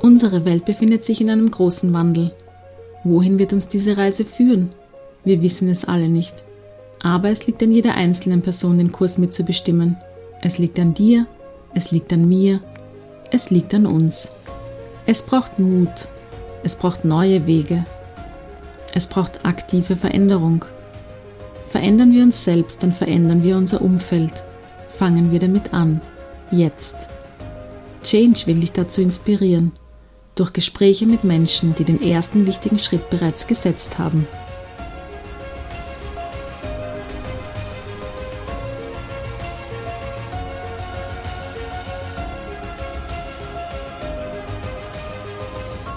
Unsere Welt befindet sich in einem großen Wandel. Wohin wird uns diese Reise führen? Wir wissen es alle nicht. Aber es liegt an jeder einzelnen Person, den Kurs mitzubestimmen. Es liegt an dir, es liegt an mir, es liegt an uns. Es braucht Mut, es braucht neue Wege, es braucht aktive Veränderung. Verändern wir uns selbst, dann verändern wir unser Umfeld. Fangen wir damit an. Jetzt. Change will dich dazu inspirieren. Durch Gespräche mit Menschen, die den ersten wichtigen Schritt bereits gesetzt haben.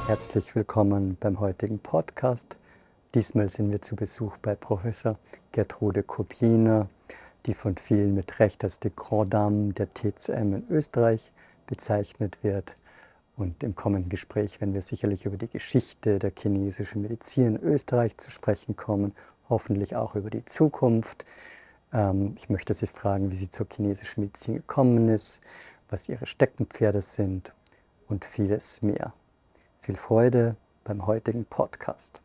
Herzlich willkommen beim heutigen Podcast. Diesmal sind wir zu Besuch bei Professor Gertrude Kopiener, die von vielen mit Recht als die Grand Dame der TCM in Österreich bezeichnet wird. Und im kommenden Gespräch werden wir sicherlich über die Geschichte der chinesischen Medizin in Österreich zu sprechen kommen, hoffentlich auch über die Zukunft. Ähm, ich möchte Sie fragen, wie sie zur chinesischen Medizin gekommen ist, was ihre Steckenpferde sind und vieles mehr. Viel Freude beim heutigen Podcast.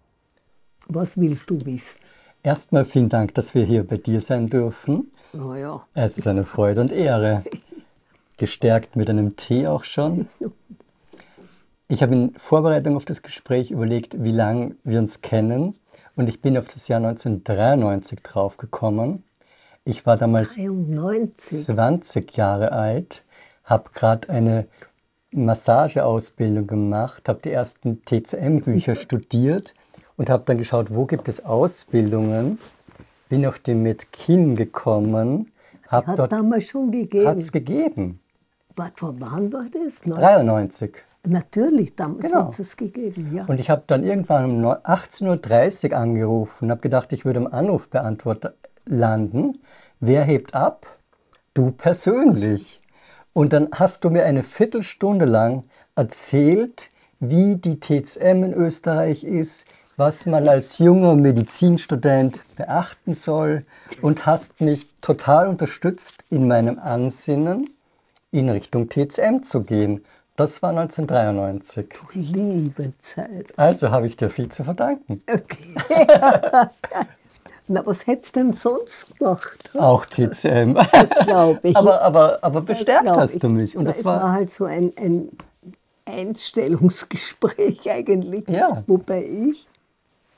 Was willst du wissen? Erstmal vielen Dank, dass wir hier bei dir sein dürfen. Oh ja. Es ist eine Freude und Ehre. Gestärkt mit einem Tee auch schon. Ich habe in Vorbereitung auf das Gespräch überlegt, wie lange wir uns kennen. Und ich bin auf das Jahr 1993 draufgekommen. Ich war damals 93. 20 Jahre alt, habe gerade eine Massageausbildung gemacht, habe die ersten TCM-Bücher studiert und habe dann geschaut, wo gibt es Ausbildungen. Bin auf den Medkin gekommen. Hat es damals schon gegeben? Hat es gegeben. Was, vor wann war das? 93. Natürlich, damals Genau. hat es gegeben, ja. Und ich habe dann irgendwann um 18.30 Uhr angerufen und habe gedacht, ich würde am Anrufbeantworter landen. Wer hebt ab? Du persönlich. Und dann hast du mir eine Viertelstunde lang erzählt, wie die TCM in Österreich ist, was man als junger Medizinstudent beachten soll und hast mich total unterstützt in meinem Ansinnen, in Richtung TCM zu gehen. Das war 1993. Du liebe Zeit. Also habe ich dir viel zu verdanken. Okay. Na, was hättest du denn sonst gemacht? Auch TCM. Das glaube ich. aber, aber, aber Das bestärkt hast du mich. Und das es war war, halt so ein, ein Einstellungsgespräch eigentlich, Ja. wobei ich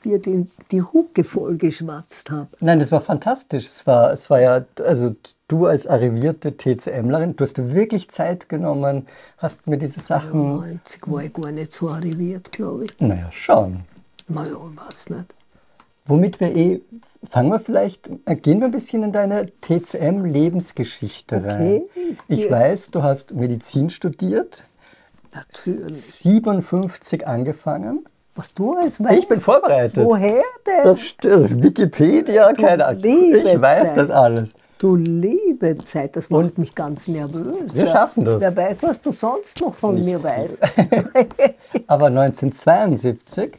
dir den, die Hucke vollgeschwatzt habe. nein, das war fantastisch. Es war, es war ja, also du als arrivierte TCMlerin, du hast dir wirklich Zeit genommen, hast mir diese Sachen, 90 war ich gar nicht so arriviert, glaube ich. naja, schon. Naja, weiß nicht. Womit wir eh, fangen wir vielleicht, äh, gehen wir ein bisschen in deine TCM-Lebensgeschichte rein. Okay, Ich ja. weiß, du hast Medizin studiert, Natürlich. 57 angefangen. Was du alles weißt. Ich bin vorbereitet. Woher denn? Das stimmt. Wikipedia, keine Ahnung. Ich weiß das alles. Du liebe Zeit, das macht mich ganz nervös. Wir schaffen das. Wer weiß, was du sonst noch von mir weißt. Aber 1972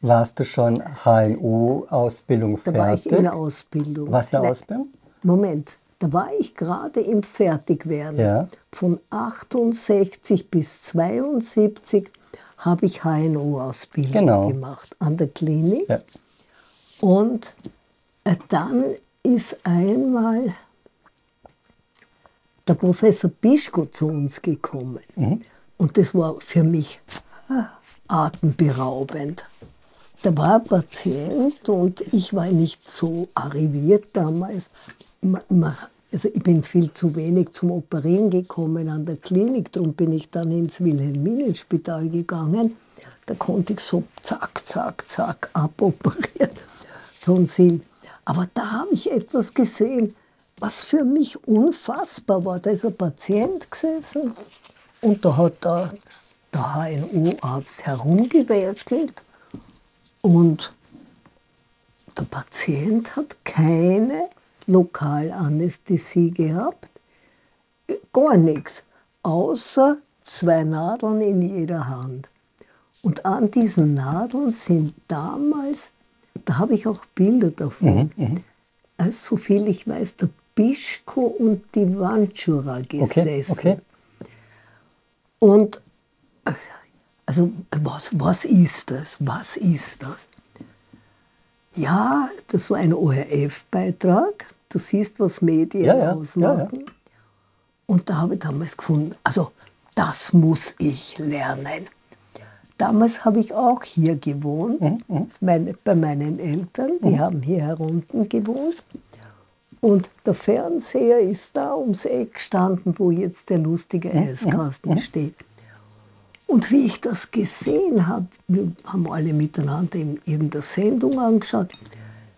warst du schon HNO-Ausbildung Da war ich in fertig. der Ausbildung. Was eine Nein, Ausbildung? Moment, da war ich gerade im Fertigwerden. Ja. Von 68 bis 72 habe ich HNO-Ausbildung Genau. gemacht an der Klinik. Ja. Und äh, dann ist einmal der Professor Bischko zu uns gekommen. Und das war für mich ah, atemberaubend. Da war ein Patient und ich war nicht so arriviert damals. Ma- ma- Also ich bin viel zu wenig zum Operieren gekommen an der Klinik, darum bin ich dann ins Wilhelminenspital gegangen. Da konnte ich so zack, zack, zack aboperieren. Tonsil. Aber da habe ich etwas gesehen, was für mich unfassbar war. Da ist ein Patient gesessen und da hat der, der HNO-Arzt herumgewerkelt und der Patient hat keine Lokalanästhesie gehabt, gar nichts, außer zwei Nadeln in jeder Hand. Und an diesen Nadeln sind damals, da habe ich auch Bilder davon, also so viel ich weiß, der Bischko und die Wanchura Okay, gesessen. okay. Und also was, was ist das? Was ist das? Ja, das war ein ORF-Beitrag. Du siehst, was Medien ja, ja, ausmachen. Ja, Und da habe ich damals gefunden, also das muss ich lernen. Damals habe ich auch hier gewohnt, mhm, mhm. meine, bei meinen Eltern. Die mhm. haben hier herunten gewohnt. Und der Fernseher ist da ums Eck gestanden, wo jetzt der lustige mhm, Eiskasten mhm. steht. Und wie ich das gesehen habe, wir haben alle miteinander in irgendeiner Sendung angeschaut.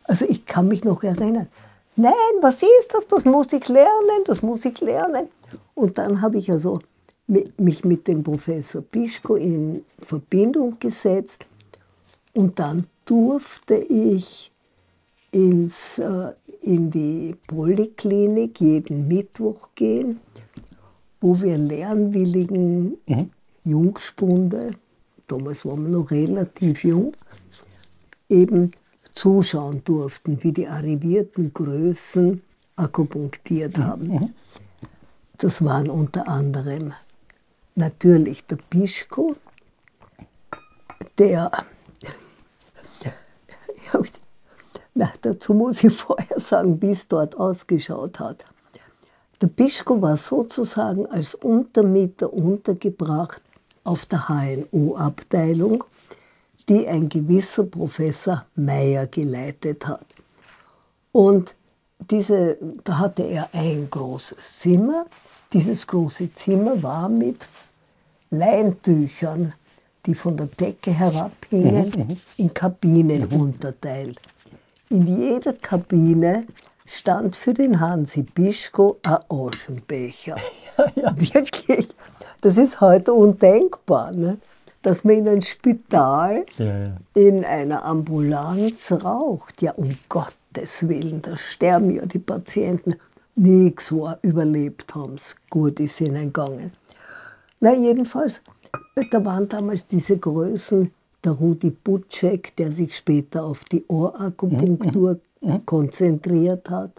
Also ich kann mich noch erinnern. Nein, was ist das? Das muss ich lernen, das muss ich lernen. Und dann habe ich also mich mit dem Professor Pischko in Verbindung gesetzt und dann durfte ich ins, äh, in die Poliklinik jeden Mittwoch gehen, wo wir lernwilligen mhm. Jungspunde, damals waren wir noch relativ jung, eben zuschauen durften, wie die arrivierten Größen akupunktiert mhm. haben. Das waren unter anderem natürlich der Pischko, der, na, dazu muss ich vorher sagen, wie es dort ausgeschaut hat. Der Pischko war sozusagen als Untermieter untergebracht auf der HNO-Abteilung, die ein gewisser Professor Meyer geleitet hat. Und diese, da hatte er ein großes Zimmer. Dieses große Zimmer war mit Leintüchern, die von der Decke herabhingen, mhm, mhm. in Kabinen mhm. unterteilt. In jeder Kabine stand für den Hansi Bischko ein Aschenbecher. Ja, ja. Wirklich, das ist heute undenkbar, ne? Dass man in einem Spital, ja, in einer Ambulanz raucht. Ja, um Gottes Willen, da sterben ja die Patienten. Nichts so überlebt haben es. Gut ist ihnen gegangen. Na, jedenfalls, da waren damals diese Größen, der Rudi Butschek, der sich später auf die Ohrakupunktur mhm. mhm. konzentriert hat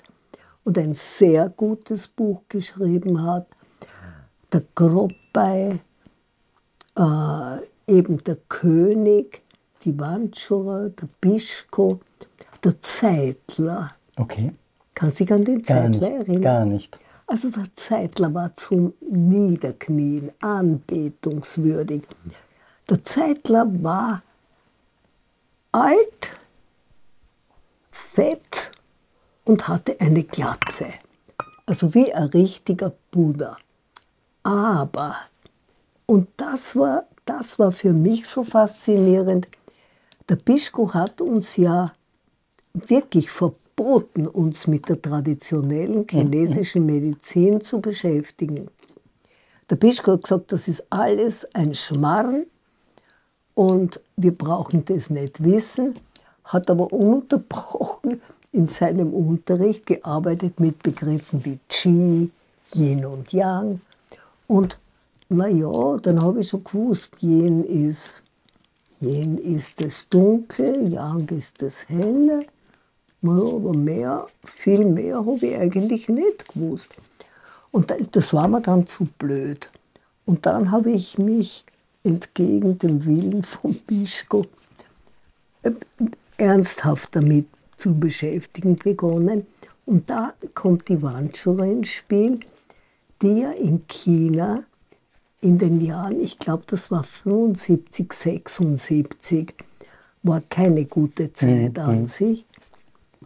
und ein sehr gutes Buch geschrieben hat. Der Groppei, äh, eben der König, die Wandschurer, der Bischko, der Zeitler. Okay. Kannst du dich an den Zeitler erinnern? Gar nicht. Also der Zeitler war zum Niederknien anbetungswürdig. Der Zeitler war alt, fett und hatte eine Glatze. Also wie ein richtiger Buddha. Aber, und das war, das war für mich so faszinierend, der Bischko hat uns ja wirklich verboten, uns mit der traditionellen chinesischen Medizin zu beschäftigen. Der Bischko hat gesagt, das ist alles ein Schmarrn und wir brauchen das nicht wissen, hat aber ununterbrochen in seinem Unterricht gearbeitet mit Begriffen wie Qi, Yin und Yang. Und naja, dann habe ich schon gewusst, Yin ist, Yin ist das Dunkle, Yang ist das Helle aber mehr, viel mehr habe ich eigentlich nicht gewusst. Und das war mir dann zu blöd. Und dann habe ich mich entgegen dem Willen von Bischko äh, ernsthaft damit zu beschäftigen begonnen. Und da kommt die Wandschuhe ins Spiel, die ja in China in den Jahren, ich glaube, das war 75, 76, war keine gute Zeit mhm. an sich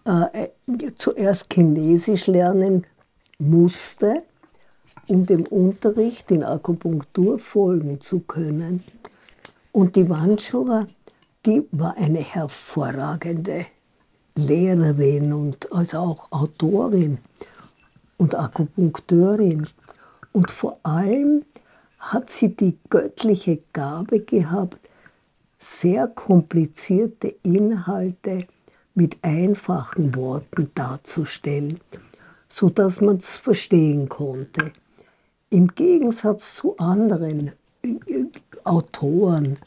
äh, zuerst Chinesisch lernen musste, um dem Unterricht in Akupunktur folgen zu können. Und die Wanschura, die war eine hervorragende Lehrerin und also auch Autorin und Akupunkteurin. Und vor allem hat sie die göttliche Gabe gehabt, sehr komplizierte Inhalte mit einfachen Worten darzustellen, sodass man es verstehen konnte. Im Gegensatz zu anderen äh, Autoren,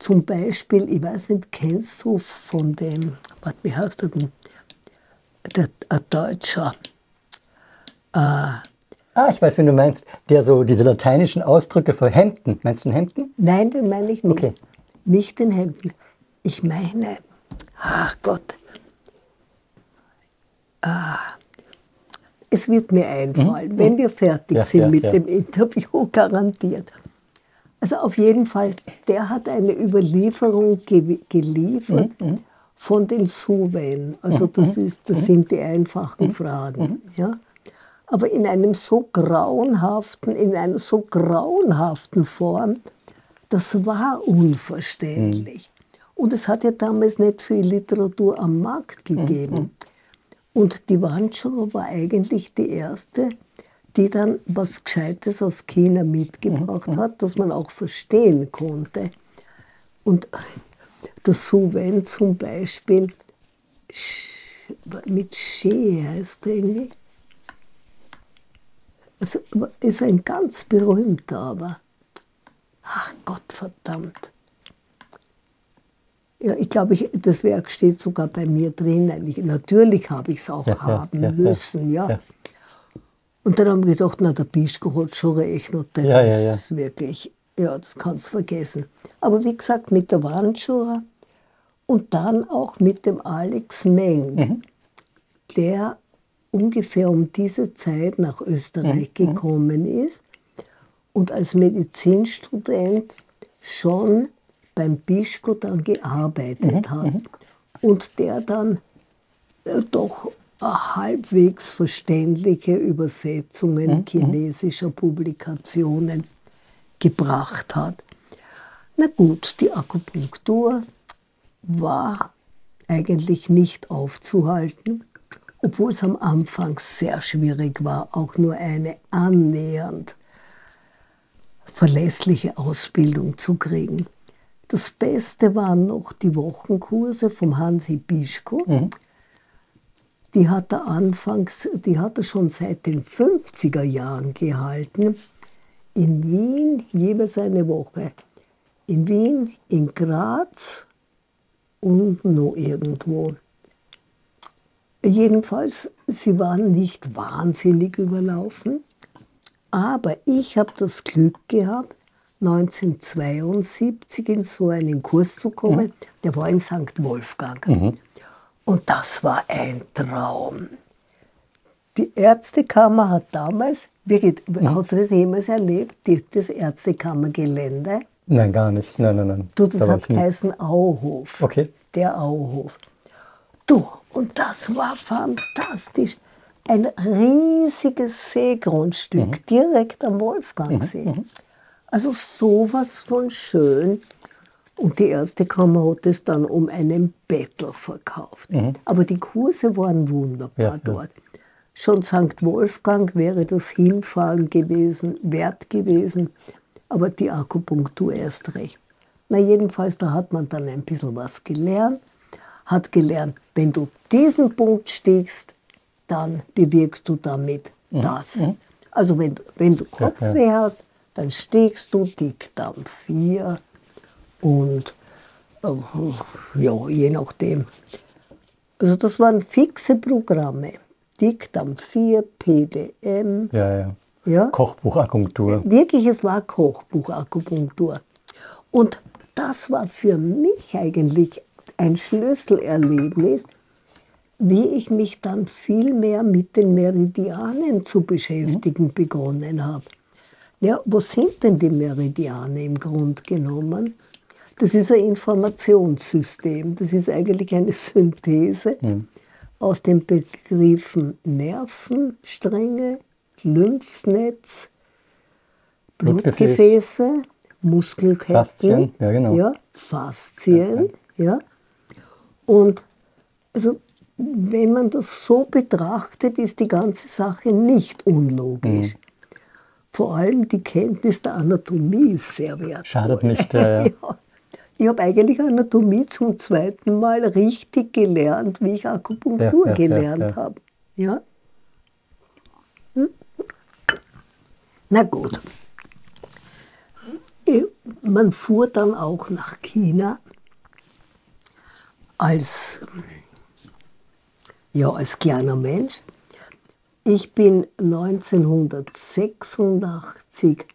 zum Beispiel, ich weiß nicht, kennst du von dem, was, wie heißt der denn, der, ein Deutscher, äh, Ah, ich weiß, wen du meinst. Der so diese lateinischen Ausdrücke für Händen. Meinst du den Händen? Nein, den meine ich nicht. Okay. Nicht den Händen. Ich meine, ach Gott. Ah, es wird mir einfallen, wenn wir fertig Ja, sind ja, mit ja. dem Interview, garantiert. Also auf jeden Fall, der hat eine Überlieferung ge geliefert von den Suven. Also das, ist, das sind die einfachen Fragen. Ja? Aber in einem so grauenhaften, in einer so grauenhaften Form, das war unverständlich. Und es hat ja damals nicht viel Literatur am Markt gegeben. Und die Wandschuhe war eigentlich die erste, die dann was Gescheites aus China mitgebracht hat, das man auch verstehen konnte. Und der Su Wen zum Beispiel, mit She heißt er irgendwie, also, ist ein ganz berühmter, aber ach Gott verdammt. Ja, ich glaube, ich, das Werk steht sogar bei mir drinnen. Ich, natürlich habe ich es auch Ja, haben ja, müssen, ja. Und dann haben wir gedacht, na, der Bischko hat schon recht. Und das ist wirklich, ja, das kannst du vergessen. Aber wie gesagt, mit der Wandschura und dann auch mit dem Alex Meng, Mhm. der ungefähr um diese Zeit nach Österreich Mhm. gekommen ist und als Medizinstudent schon beim Bischko dann gearbeitet hat. Und der dann äh, doch äh, halbwegs verständliche Übersetzungen chinesischer Publikationen gebracht hat. Na gut, die Akupunktur war eigentlich nicht aufzuhalten, obwohl es am Anfang sehr schwierig war, auch nur eine annähernd verlässliche Ausbildung zu kriegen. Das Beste waren noch die Wochenkurse vom Hansi Bischko. Die hat er anfangs, die hat er schon seit den 50er Jahren gehalten. In Wien jeweils eine Woche. In Wien, in Graz und noch irgendwo. Jedenfalls, sie waren nicht wahnsinnig überlaufen, aber ich habe das Glück gehabt, 1972 in so einen Kurs zu kommen. Der war in St. Wolfgang. Und das war ein Traum. Die Ärztekammer hat damals, Birgit, hast du das jemals erlebt, das Ärztekammergelände? Nein, gar nicht. Nein, nein, nein. Du, das Da hat geheißen Auhof. Okay. Der Auhof. Du, und das war fantastisch. Ein riesiges Seegrundstück Mhm. direkt am Wolfgangsee. Also sowas von schön. Und die erste Kammer hat es dann um einen Bettel verkauft. Aber die Kurse waren wunderbar Mhm. Ja, ja. dort. Schon St. Wolfgang wäre das Hinfahren gewesen, wert gewesen, aber die Akupunktur erst recht. Na jedenfalls, da hat man dann ein bisschen was gelernt, hat gelernt, wenn du diesen Punkt stichst, dann bewirkst du damit das. Also wenn, du- wenn du Kopfweh hast, dann stichst du Dickdarm 4 und äh, ja, je nachdem. Also das waren fixe Programme. Dickdarm 4, PDM, Ja, ja. ja. Kochbuchakupunktur. Wirklich, es war Kochbuchakupunktur. Und das war für mich eigentlich ein Schlüsselerlebnis, wie ich mich dann viel mehr mit den Meridianen zu beschäftigen begonnen habe. Ja, was sind denn die Meridiane im Grund genommen? Das ist ein Informationssystem. Das ist eigentlich eine Synthese aus den Begriffen Nervenstränge, Lymphsnetz, Blutgefäß. Blutgefäße, Muskelketten, Faszien, ja, genau. ja, Faszien, ja. Und also, wenn man das so betrachtet, ist die ganze Sache nicht unlogisch. Vor allem die Kenntnis der Anatomie ist sehr wertvoll. Schadet nicht, ja, ja. Ich habe eigentlich Anatomie zum zweiten Mal richtig gelernt, wie ich Akupunktur Ja, ja, gelernt habe. Ja? Hm? Na gut. Man fuhr dann auch nach China als, ja, als kleiner Mensch. Ich bin 1986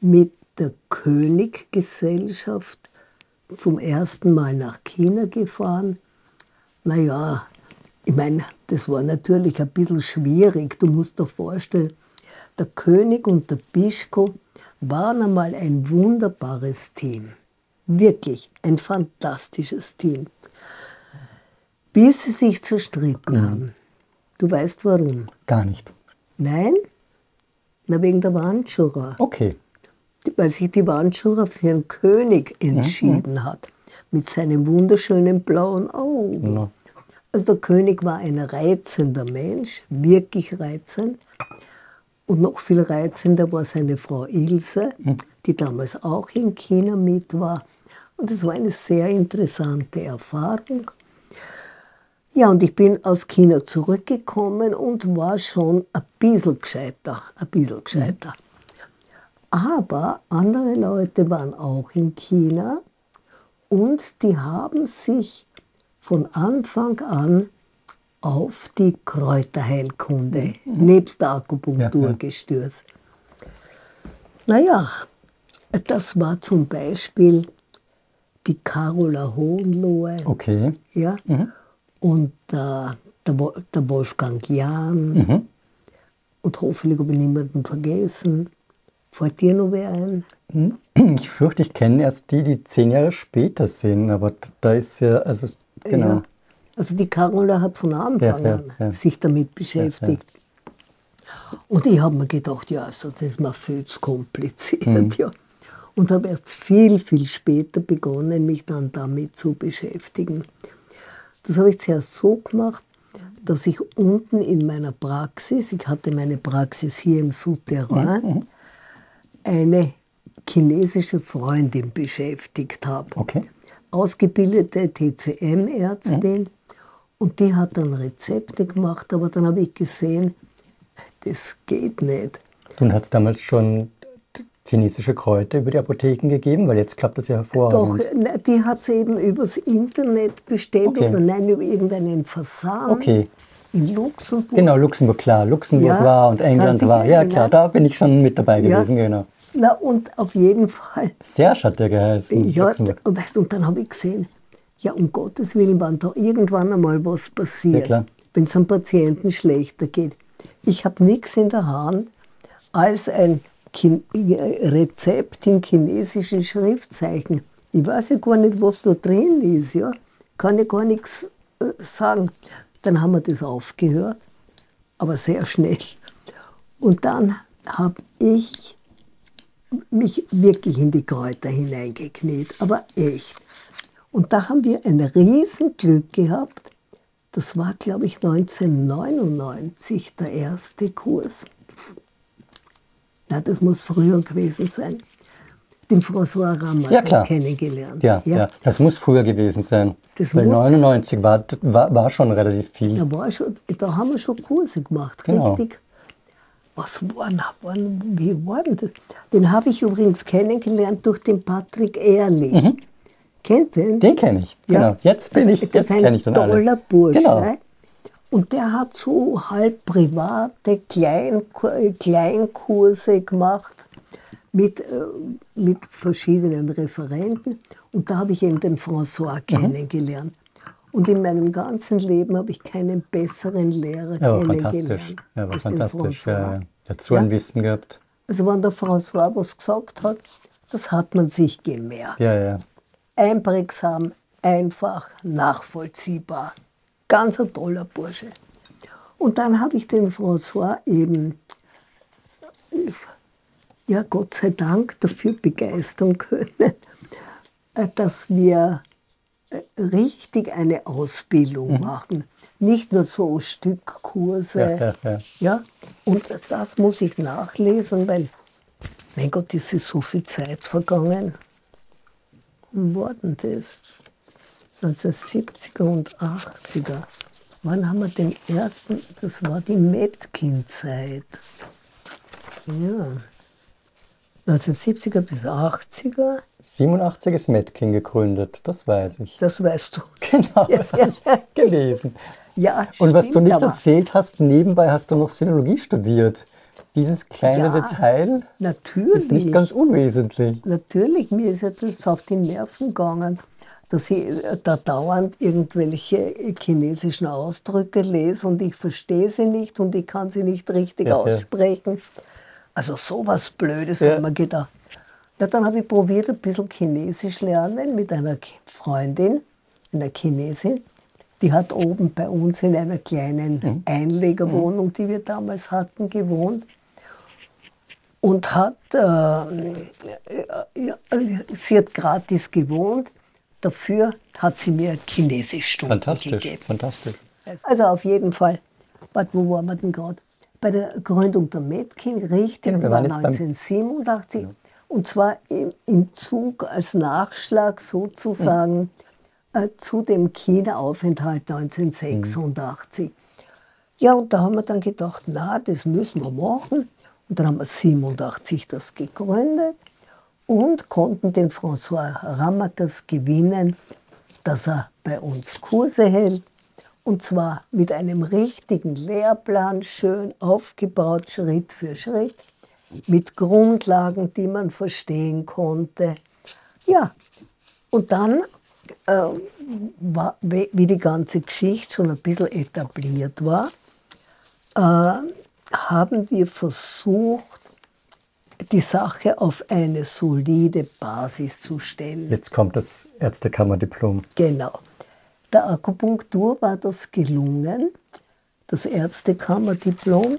mit der Königgesellschaft zum ersten Mal nach China gefahren. Naja, ich meine, das war natürlich ein bisschen schwierig. Du musst dir vorstellen, der König und der Bischko waren einmal ein wunderbares Team. Wirklich ein fantastisches Team. Bis sie sich zerstritten mhm. haben. Du weißt warum? Gar nicht. Nein? Na, wegen der Wandschura. Okay. Weil sich die Wandschura für einen König entschieden mhm. hat. Mit seinen wunderschönen blauen Augen. Ja. Also der König war ein reizender Mensch, wirklich reizend. Und noch viel reizender war seine Frau Ilse, mhm. die damals auch in China mit war. Und es war eine sehr interessante Erfahrung. Ja, und ich bin aus China zurückgekommen und war schon ein bisschen gescheiter, ein bisschen gescheiter. Aber andere Leute waren auch in China und die haben sich von Anfang an auf die Kräuterheilkunde mhm. nebst der Akupunktur ja, ja. gestürzt. Naja, das war zum Beispiel die Carola Hohenlohe. Okay. Ja. Mhm. Und äh, der, der, Wolfgang Jahn. Mhm. Und hoffentlich habe ich niemanden vergessen. Fällt dir noch wer ein? Mhm. Ich fürchte, ich kenne erst die, die zehn Jahre später sind, aber da ist ja, also genau. Ja. Also die Carola hat von Anfang ja, ja, an sich damit beschäftigt. Und ich habe mir gedacht, ja, also das ist mir viel zu kompliziert. Mhm. Ja. Und habe erst viel, viel später begonnen, mich dann damit zu beschäftigen. Das habe ich zuerst so gemacht, dass ich unten in meiner Praxis, ich hatte meine Praxis hier im Souterrain, mhm. eine chinesische Freundin beschäftigt habe. Okay. Ausgebildete TCM-Ärztin. Mhm. Und die hat dann Rezepte gemacht, aber dann habe ich gesehen, das geht nicht. Und hat es damals schon chinesische Kräuter über die Apotheken gegeben? Weil jetzt klappt das ja hervorragend. Doch, ne, die hat sie eben übers Internet bestellt okay. oder nein, über irgendeinen Versand. Okay. In Luxemburg. Genau, Luxemburg, klar. Luxemburg ja, war und England war. Ja, klar, da bin ich schon mit dabei gewesen, ja. genau. Na, und auf jeden Fall. Serge hat der geheißen. Ja, und, weißt, und dann habe ich gesehen, ja, um Gottes Willen, wann da irgendwann einmal was passiert, ja, wenn es einem Patienten schlechter geht. Ich habe nichts in der Hand als ein Rezept in chinesischen Schriftzeichen. Ich weiß ja gar nicht, was da drin ist. Ja? Kann ich gar nichts äh, sagen. Dann haben wir das aufgehört, aber sehr schnell. Und dann habe ich mich wirklich in die Kräuter hineingekniet, aber echt. Und da haben wir ein Riesenglück gehabt. Das war, glaube ich, 1999 der erste Kurs. Na, das muss früher gewesen sein. Den François Rammer ja, klar. kennengelernt. Ja, ja, ja. das muss früher gewesen sein. Das Weil 99 war, war, war schon relativ viel. Da, war schon, da haben wir schon Kurse gemacht, genau. richtig. Was war, waren, wie war das? Den habe ich übrigens kennengelernt durch den Patrick Ehrlich. Mhm. Kennt den? Den kenne ich, genau. Ja. Jetzt bin also, ich, jetzt kenne ich den alle. toller Bursche. Genau. Ne? Und der hat so halb private Klein, Kleinkurse gemacht mit, äh, mit verschiedenen Referenten. Und da habe ich eben den François mhm. kennengelernt. Und in meinem ganzen Leben habe ich keinen besseren Lehrer ja, kennengelernt. Fantastisch. Ja, war fantastisch. Ja, ja. Dazu ein Wissen gehabt. Also wenn der François was gesagt hat, das hat man sich gemerkt. Ja, ja. Einprägsam, einfach, nachvollziehbar. Ganz ein toller Bursche. Und dann habe ich den François eben, ja Gott sei Dank, dafür begeistern können, äh, dass wir äh, richtig eine Ausbildung mhm. machen. Nicht nur so Stückkurse. Ja, ja, ja. ja, und das muss ich nachlesen, weil, mein Gott, es ist so viel Zeit vergangen. Wann war denn das? 1970er und 80er. Wann haben wir den ersten? Das war die Metkin-Zeit. Ja. 1970er bis 80er. 87 ist Metkin gegründet, das weiß ich. Das weißt du. Genau, das habe ich gelesen. Ja, Und was du nicht aber erzählt hast, nebenbei hast du noch Sinologie studiert. Dieses kleine Ja, Detail Natürlich. ist nicht ganz unwesentlich. Natürlich, mir ist ja das auf die Nerven gegangen, dass ich äh, da dauernd irgendwelche chinesischen Ausdrücke lese und ich verstehe sie nicht und ich kann sie nicht richtig Ja, ja. aussprechen. Also sowas Blödes Ja. habe ich mir gedacht. Ja, dann habe ich probiert, ein bisschen Chinesisch lernen mit einer Freundin, einer Chinesin. Die hat oben bei uns in einer kleinen Mhm. Einlegerwohnung, die wir damals hatten, gewohnt und hat, äh, ja, sie hat gratis gewohnt, dafür hat sie mir Chinesischstunden Fantastisch, gegeben. fantastisch. Also auf jeden Fall, warte, wo waren wir denn gerade? Bei der Gründung der Metkin, richtig, Genau, wir waren jetzt beim- 1987. Und zwar im, im Zug als Nachschlag sozusagen äh, zu dem China-Aufenthalt 1986. Ja, und da haben wir dann gedacht, na, das müssen wir machen. Und dann haben wir 87 das gegründet und konnten den François Ramakas gewinnen, dass er bei uns Kurse hält. Und zwar mit einem richtigen Lehrplan, schön aufgebaut, Schritt für Schritt, mit Grundlagen, die man verstehen konnte. Ja, und dann, äh, war, wie die ganze Geschichte schon ein bisschen etabliert war, äh, haben wir versucht, die Sache auf eine solide Basis zu stellen. Jetzt kommt das Ärztekammerdiplom. Genau. Der Akupunktur war das gelungen, das Ärztekammerdiplom.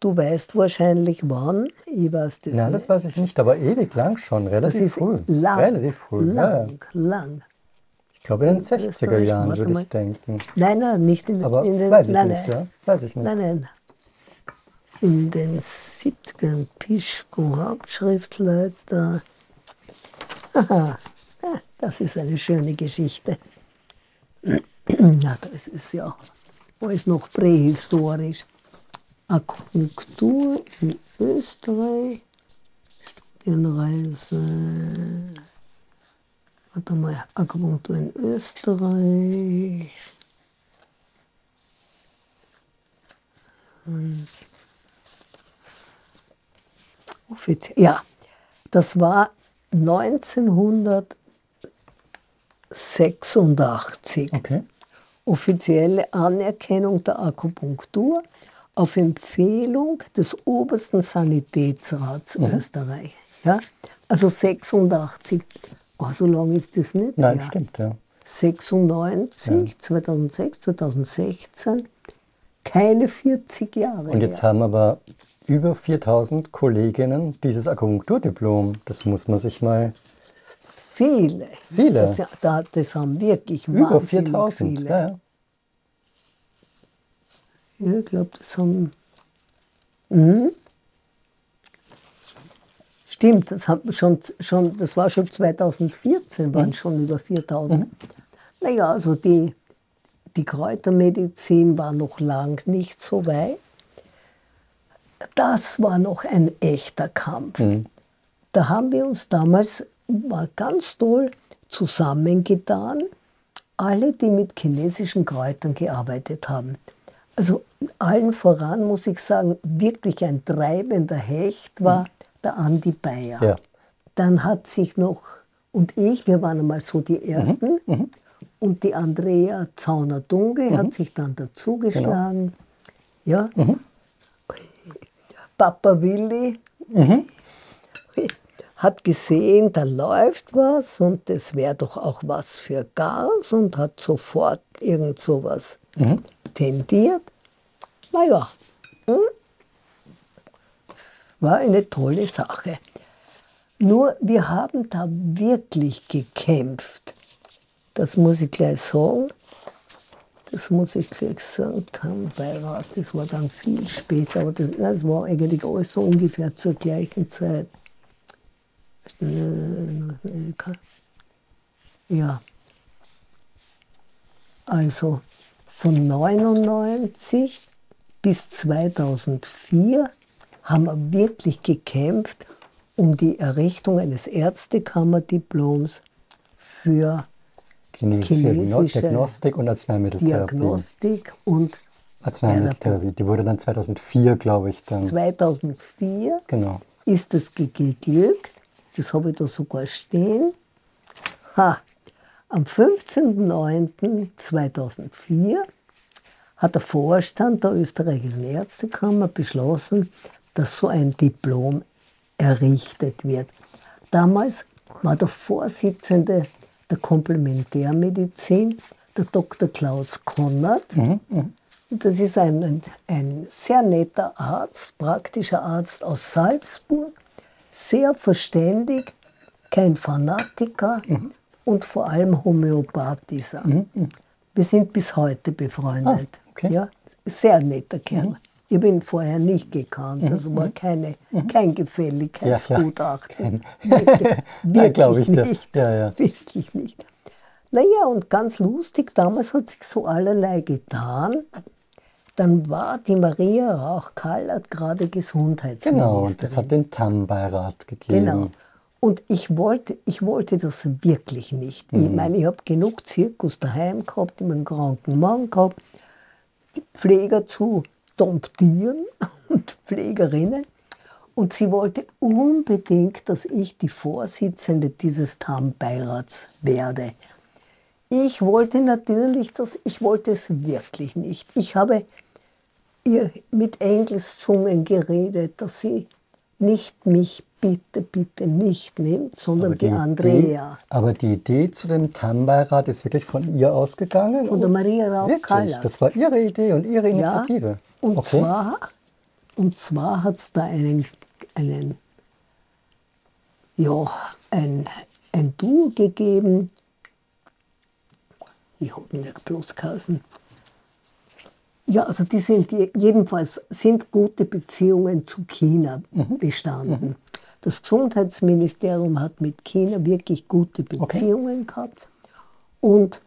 Du weißt wahrscheinlich wann, ich weiß das Ja, nicht. das weiß ich nicht, aber ewig lang schon, relativ früh. lang, Relativ früh, ja, ja. lang, lang. Ich glaube in den Österreich, 60er Jahren würde ich denken. Nein, nein, nicht in, Aber in den, weiß ich nein, nicht, nein, ja? Weiß ich nicht. nein, nein. In den 70ern Pischko, Hauptschriftleiter. Haha, ja, das ist eine schöne Geschichte. Na, das ist ja alles noch prähistorisch. Akupunktur in Österreich, Studienreise. Warte mal, Akupunktur in Österreich. Hm. Offiziell, ja, das war 1986 Okay. offizielle Anerkennung der Akupunktur auf Empfehlung des obersten Sanitätsrats Mhm. Österreich. Ja? Also 86, oh, so lange ist das nicht Nein, her. stimmt, ja. 96, 2006, 2016, keine 40 Jahre Und jetzt her. haben aber über 4000 Kolleginnen dieses Akupunkturdiplom. Das muss man sich mal. Viele. Viele. Das, da- das haben wirklich Über wahnsinnig 4000. viele. Ja, ja. Ich glaube, das haben. Mhm. Stimmt, das, hat schon, schon, das war schon 2014, waren schon über 4000. Naja, also die, die Kräutermedizin war noch lang nicht so weit. Das war noch ein echter Kampf. Da haben wir uns damals, war ganz toll, zusammengetan, alle, die mit chinesischen Kräutern gearbeitet haben. Also allen voran muss ich sagen, wirklich ein treibender Hecht war der Andi Bayer. Ja. Dann hat sich noch, und ich, wir waren einmal so die Ersten, und die Andrea Zauner-Dunkel hat sich dann dazugeschlagen. Ja. Papa Willi hat gesehen, da läuft was und das wäre doch auch was für Gas und hat sofort irgend sowas tendiert. Naja, hm? war eine tolle Sache. Nur wir haben da wirklich gekämpft. Das muss ich gleich sagen. Das muss ich gesagt haben, Beirat. Das war dann viel später, aber das, das war eigentlich alles so ungefähr zur gleichen Zeit. Ja. Also von 99 bis 2004 haben wir wirklich gekämpft um die Errichtung eines Ärztekammerdiploms für Chinesische, Chinesische Diagnostik und Arzneimitteltherapie. Diagnostik und Arzneimitteltherapie. Die wurde dann 2004, glaube ich, dann. 2004 Genau. ist es geglückt. Das habe ich da sogar stehen. Ha, am 15.09.2004 hat der Vorstand der österreichischen Ärztekammer beschlossen, dass so ein Diplom errichtet wird. Damals war der Vorsitzende der Komplementärmedizin der Dr. Klaus Konrad. Das ist ein, ein, sehr netter Arzt, praktischer Arzt aus Salzburg, sehr verständig, kein Fanatiker und vor allem Homöopath ist er. Wir sind bis heute befreundet. Ah, okay. ja, sehr netter Kerl. Ich habe ihn vorher nicht gekannt, also war keine, kein Gefälligkeitsgutachten. Wirklich, Ja, glaub ich dir. nicht. Ja, ja. Wirklich nicht. Naja, und ganz lustig, damals hat sich so allerlei getan. Dann war die Maria Rauch-Kallert gerade Gesundheitsministerin. Genau, und das hat den TAM-Beirat gegeben. Genau. Und ich wollte, ich wollte das wirklich nicht. Ich meine, ich habe genug Zirkus daheim gehabt, ich habe einen kranken Mann gehabt, die Pfleger zu domptieren und Pflegerinnen. Und sie wollte unbedingt, dass ich die Vorsitzende dieses TAM-Beirats werde. Ich wollte natürlich das, ich wollte es wirklich nicht. Ich habe ihr mit Engelszungen geredet, dass sie nicht mich bitte, bitte nicht nimmt, sondern die, Andrea. Idee, aber die Idee zu dem TAM-Beirat ist wirklich von ihr ausgegangen? Von der Maria? Rauch-Kallert. Das war ihre Idee und ihre Initiative? Und okay. zwar, und zwar hat es da einen, einen ja, ein, ein Duo gegeben, ich habe nicht bloß Kassen. Ja, also die sind jedenfalls sind gute Beziehungen zu China bestanden. Das Gesundheitsministerium hat mit China wirklich gute Beziehungen gehabt. Und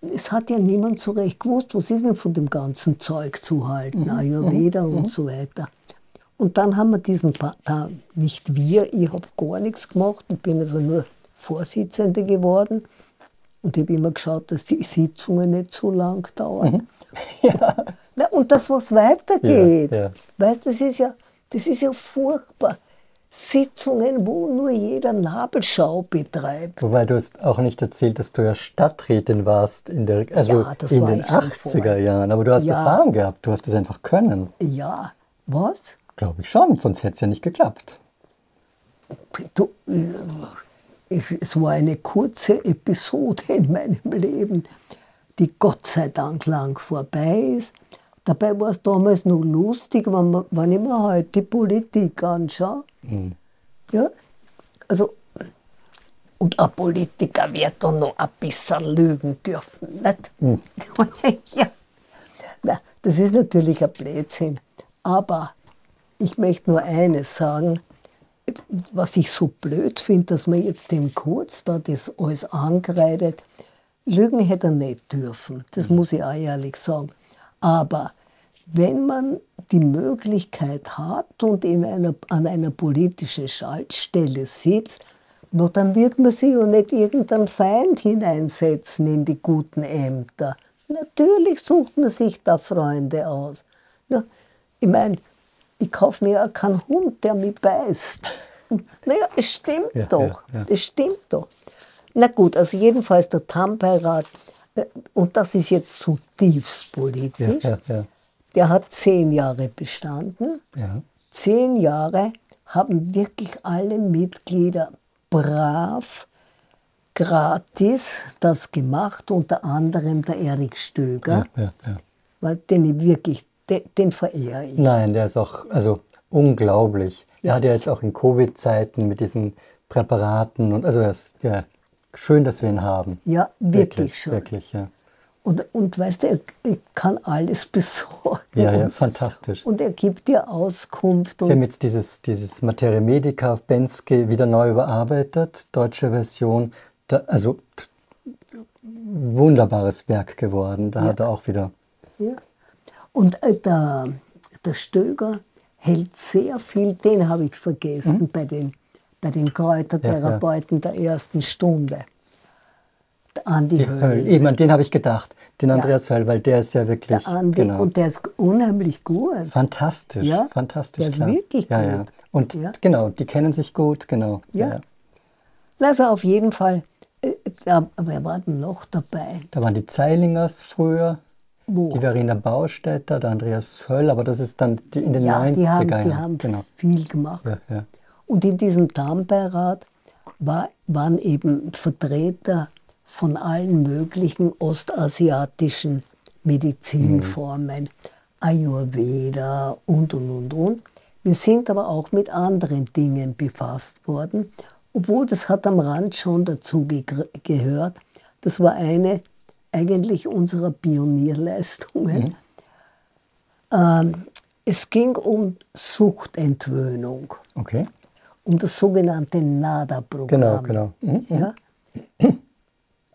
es hat ja niemand so recht gewusst, was ist denn von dem ganzen Zeug zu halten, Ayurveda und so weiter. Und dann haben wir diesen, Pa- da, nicht wir, ich habe gar nichts gemacht und bin also nur Vorsitzende geworden. Und ich habe immer geschaut, dass die Sitzungen nicht so lang dauern. Na, und das, was weitergeht. Ja, ja. Weißt du, das ist ja, das ist ja furchtbar. Sitzungen, wo nur jeder Nabelschau betreibt. Wobei du hast auch nicht erzählt, dass du ja Stadträtin warst in, der, also Ja, das in war den ich schon 80er vorher. Jahren. Aber du hast Ja. Erfahrung gehabt, du hast es einfach können. Ja, was? Glaube ich schon, sonst hätte es ja nicht geklappt. Du, äh, ich- es war eine kurze Episode in meinem Leben, die Gott sei Dank lang vorbei ist. Dabei war es damals noch lustig, wenn, man, wenn ich mir heute die Politik anschaue. Ja, also, und ein Politiker wird da noch ein bisschen lügen dürfen. Nicht? ja. Na, das ist natürlich ein Blödsinn. Aber ich möchte nur eines sagen, was ich so blöd finde, dass man jetzt dem Kurz da das alles angreidet. Lügen hätte er nicht dürfen, das muss ich auch ehrlich sagen. Aber wenn man die Möglichkeit hat und in einer, an einer politischen Schaltstelle sitzt, no, dann wird man sich ja nicht irgendeinen Feind hineinsetzen in die guten Ämter. Natürlich sucht man sich da Freunde aus. Ja, ich meine, ich kaufe mir ja keinen Hund, der mich beißt. Naja, es stimmt Ja, doch. ja, ja. Es stimmt doch. Na gut, also jedenfalls der TAM-Beirat, äh, und das ist jetzt zutiefst politisch, ja, ja. Der hat zehn Jahre bestanden. ja. Zehn Jahre haben wirklich alle Mitglieder brav, gratis das gemacht, unter anderem der Erik Stöger, ja, ja, weil den ich wirklich, den, den verehre ich. Nein, der ist auch also unglaublich. Er hat ja jetzt auch in Covid-Zeiten mit diesen Präparaten und also er ist ja schön, dass wir ihn haben. Ja, wirklich, schon. Wirklich, ja. Und, und weißt du, er, er kann alles besorgen. Ja, ja, fantastisch. und er gibt dir Auskunft. Sie haben jetzt dieses, dieses Materia Medica auf Bensky wieder neu überarbeitet, deutsche Version. Da, also wunderbares Werk geworden. Da hat er auch wieder. ja. und äh, der, der Stöger hält sehr viel, den habe ich vergessen mhm. bei, den, bei den Kräutertherapeuten ja, ja. der ersten Stunde. Andi Höll. Höll. Eben, an den habe ich gedacht. Den Andreas ja. Höll, weil der ist ja wirklich. Der Andi, genau. Und der ist unheimlich gut. Fantastisch. Ja? Fantastisch. Der ist klar. wirklich ja, gut. Ja. Und ja. genau, die kennen sich gut, genau. Ja. Also auf jeden Fall. Äh, da, wer war denn noch dabei? Da waren die Zeilingers früher. Wo? Die Verena Baustädter, der Andreas Höll, aber das ist dann die, in den ja, 90er die haben, die haben genau. viel gemacht. Ja, ja. Und in diesem Darmbeirat war, waren eben Vertreter von allen möglichen ostasiatischen Medizinformen, mhm. Ayurveda und, und, und, und. Wir sind aber auch mit anderen Dingen befasst worden, obwohl das hat am Rand schon dazu ge gehört. Das war eine eigentlich unserer Pionierleistungen. Mhm. Ähm, es ging um Suchtentwöhnung. Okay. Um das sogenannte NADA-Programm. Genau, genau. Mhm. Ja?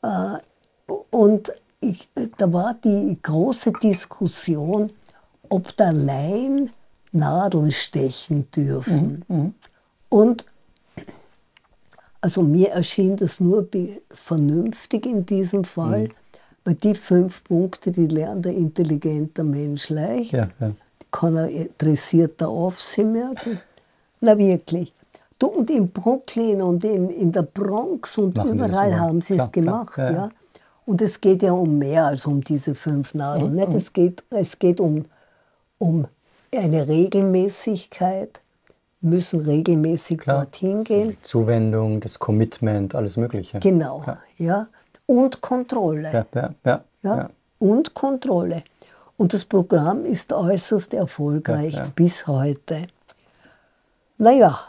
Äh, und ich, da war die große Diskussion, ob da Laien Nadeln stechen dürfen. Mhm. mhm. Und also mir erschien das nur vernünftig in diesem Fall, mhm. weil die fünf Punkte, die lernt ein intelligenter Mensch leicht, ja, ja. kann er dressierter Aufsehen merken. Na wirklich. Du, und in Brooklyn und in, in der Bronx und Machen überall haben sie es gemacht. Klar, ja. ja. Und es geht ja um mehr als um diese fünf Nadeln. Mhm. Es geht, es geht um, um eine Regelmäßigkeit, müssen regelmäßig Klar. dorthin gehen. Die Zuwendung, das Commitment, alles Mögliche. Genau, ja. ja. Und Kontrolle. Ja, ja, ja, ja. Und Kontrolle. Und das Programm ist äußerst erfolgreich bis heute. Naja,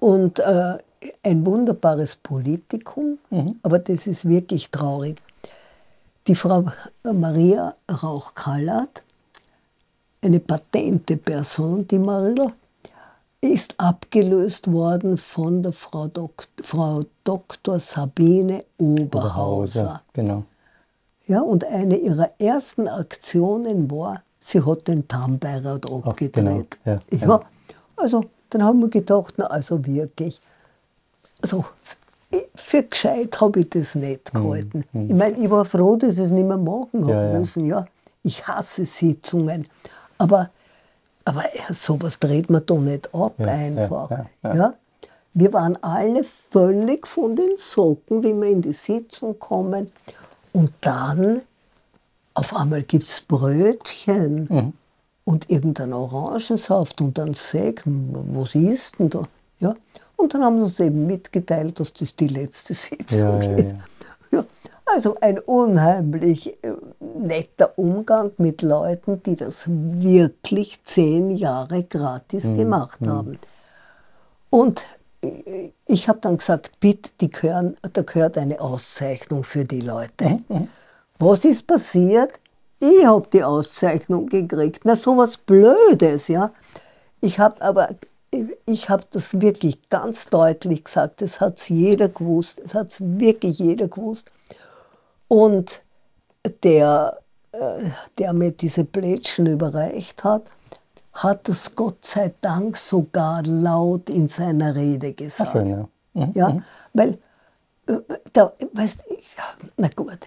und äh, ein wunderbares Politikum, mhm. aber das ist wirklich traurig. Die Frau Maria Rauch-Kallert, eine patente Person, die Marilla, ist abgelöst worden von der Frau, Dok Frau Dr. Sabine Oberhauser. Oberhauser. Genau. Ja, und eine ihrer ersten Aktionen war, sie hat den Tambeirat abgedreht. Genau. Ja, ja, also dann haben wir gedacht, na also wirklich, also für gescheit habe ich das nicht hm, gehalten. Mhm. Ich meine, ich war froh, dass ich es nicht mehr machen habe ja, müssen. Ja. Ich hasse Sitzungen. Aber, aber sowas dreht man doch nicht ab ja, einfach. Ja, ja, Wir waren alle völlig von den Socken, wie wir in die Sitzung kommen. Und dann auf einmal gibt es Brötchen. Mhm und irgendein Orangensaft und dann Sekt. Was ist denn da? Ja. Und dann haben sie uns eben mitgeteilt, dass das die letzte Sitzung ja, ist. Ja, ja. Also ein unheimlich äh, netter Umgang mit Leuten, die das wirklich zehn Jahre gratis mhm. gemacht mhm. haben. Und äh, ich habe dann gesagt, bitte, die gehören, da gehört eine Auszeichnung für die Leute. Mhm. mhm. Was ist passiert? Ich habe die Auszeichnung gekriegt. Na, sowas Blödes, ja. Ich habe aber, ich habe das wirklich ganz deutlich gesagt. Das hat es jeder gewusst. Es hat es wirklich jeder gewusst. Und der, äh, der mir diese Plätschen überreicht hat, hat es Gott sei Dank sogar laut in seiner Rede gesagt. Ach, schön, ja. Mhm. ja, mhm. weil, äh, da, weißt, ich, na gut,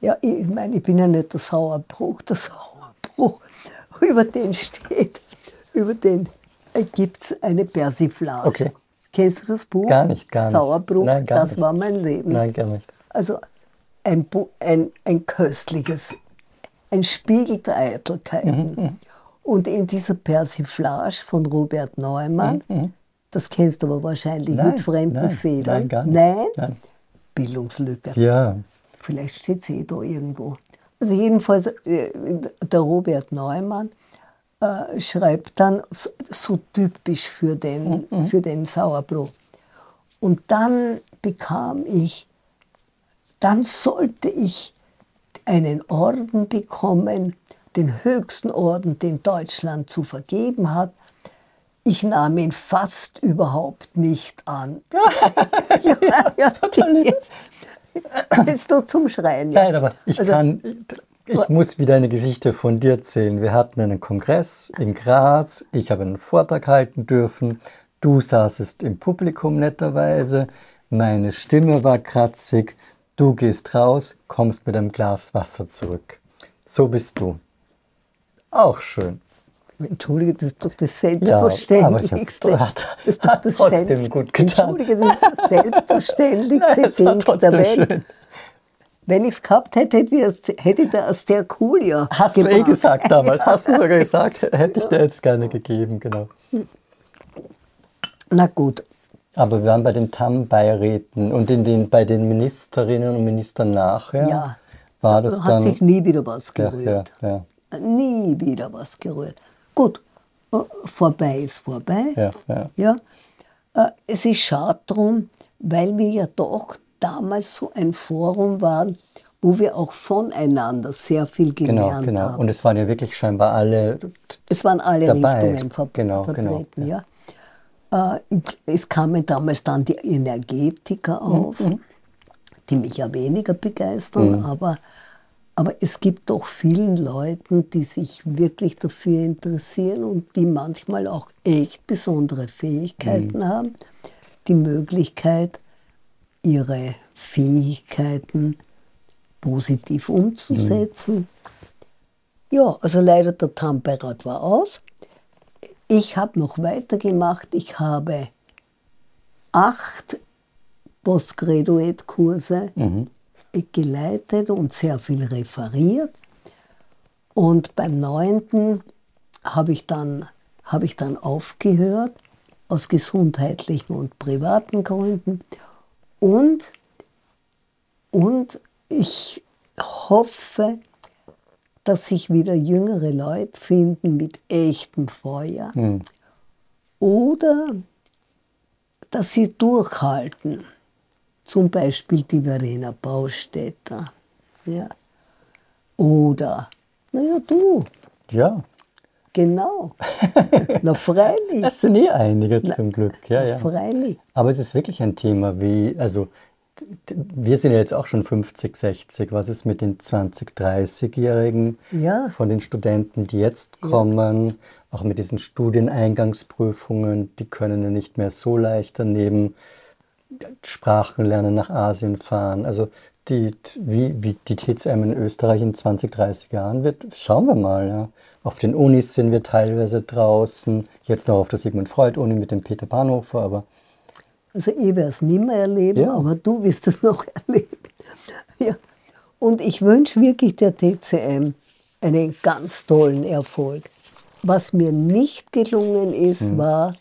ja, ich meine, ich bin ja nicht der Sauerbruch. Der Sauerbruch, über den steht, über den gibt es eine Persiflage. Okay. Kennst du das Buch? Gar nicht, gar nicht. Sauerbruch, Nein, gar das nicht. war mein Leben. Nein, gar nicht. Also ein, ein, ein köstliches, ein Spiegel der Eitelkeiten. Mhm, mhm. Und in dieser Persiflage von Robert Neumann, mhm, mhm. das kennst du aber wahrscheinlich nein, mit fremden nein, Federn. Nein, gar nicht. Nein. Bildungslücke. Ja. Vielleicht steht sie eh da irgendwo. Also jedenfalls, äh, der Robert Neumann äh, schreibt dann so, so, typisch für den, mhm. für den Sauerbruch. Und dann bekam ich, dann sollte ich einen Orden bekommen, den höchsten Orden, den Deutschland zu vergeben hat. Ich nahm ihn fast überhaupt nicht an. ja, ja, die, Bist du zum Schreien? Ja. Nein, aber ich also, kann, ich muss wieder eine Geschichte von dir erzählen. Wir hatten einen Kongress in Graz. Ich habe einen Vortrag halten dürfen. Du saßest im Publikum netterweise. Meine Stimme war kratzig. Du gehst raus, kommst mit einem Glas Wasser zurück. So bist du. Auch schön. Entschuldige, das ist doch das Selbstverständlichste. Ja, aber ich hab, das ist doch das trotzdem gut getan. Entschuldige, das ist das Selbstverständlichste Ding der Welt. Schön. Wenn ich es gehabt hätte, hätte ich, hätte ich das der Coolio Hast gebracht. du eh gesagt damals, hast du sogar gesagt, hätte ich dir jetzt gerne gegeben, genau. Na gut. Aber wir waren bei den TAM-Beiräten und in den, bei den Ministerinnen und Ministern nachher. Ja. War das hat dann, sich nie wieder was gerührt. Ja, ja, ja. Nie wieder was gerührt. Gut, äh, vorbei ist vorbei. Ja, ja. ja. Äh, es ist schade drum, weil wir ja doch damals so ein Forum waren, wo wir auch voneinander sehr viel genau, gelernt genau, genau. haben. Und es waren ja wirklich scheinbar alle Es waren alle dabei. Richtungen ver genau, vertreten, genau. ja. Äh, es kamen damals dann die Energetiker Mhm, auf, die mich ja weniger begeistern, Mhm. aber, aber es gibt doch vielen Leuten, die sich wirklich dafür interessieren und die manchmal auch echt besondere Fähigkeiten Mhm. haben, die Möglichkeit, ihre Fähigkeiten positiv umzusetzen. Ja, also leider der Tamperat war aus. Ich habe noch weitergemacht. Ich habe acht Postgraduate-Kurse Mhm. Geleitet und sehr viel referiert. Und beim neunten habe ich, dann, habe ich dann aufgehört, aus gesundheitlichen und privaten Gründen. Und, und ich hoffe, dass sich wieder jüngere Leute finden mit echtem Feuer. Mhm. Oder dass sie durchhalten. Zum Beispiel die Verena Baustädter. Ja. Oder, naja, du, Ja, genau. Na, freilich. es sind eh einige zum Glück. Ja, ja. Freilich. Aber es ist wirklich ein Thema, wie, also wir sind ja jetzt auch schon 50, 60. Was ist mit den 20, 30-Jährigen Ja. von den Studenten, die jetzt kommen? Auch mit diesen Studieneingangsprüfungen, die können ja nicht mehr so leicht daneben Sprachen lernen, nach Asien fahren. Also die, wie, wie die TCM in Österreich in 20, 30 Jahren wird, schauen wir mal. Ja. Auf den Unis sind wir teilweise draußen, jetzt noch auf der Sigmund Freud Uni mit dem Peter Bahnhofer, aber Also ich werde es nicht mehr erleben, Ja. aber du wirst es noch erleben. Ja. Und ich wünsche wirklich der TCM einen ganz tollen Erfolg. Was mir nicht gelungen ist, Mhm. war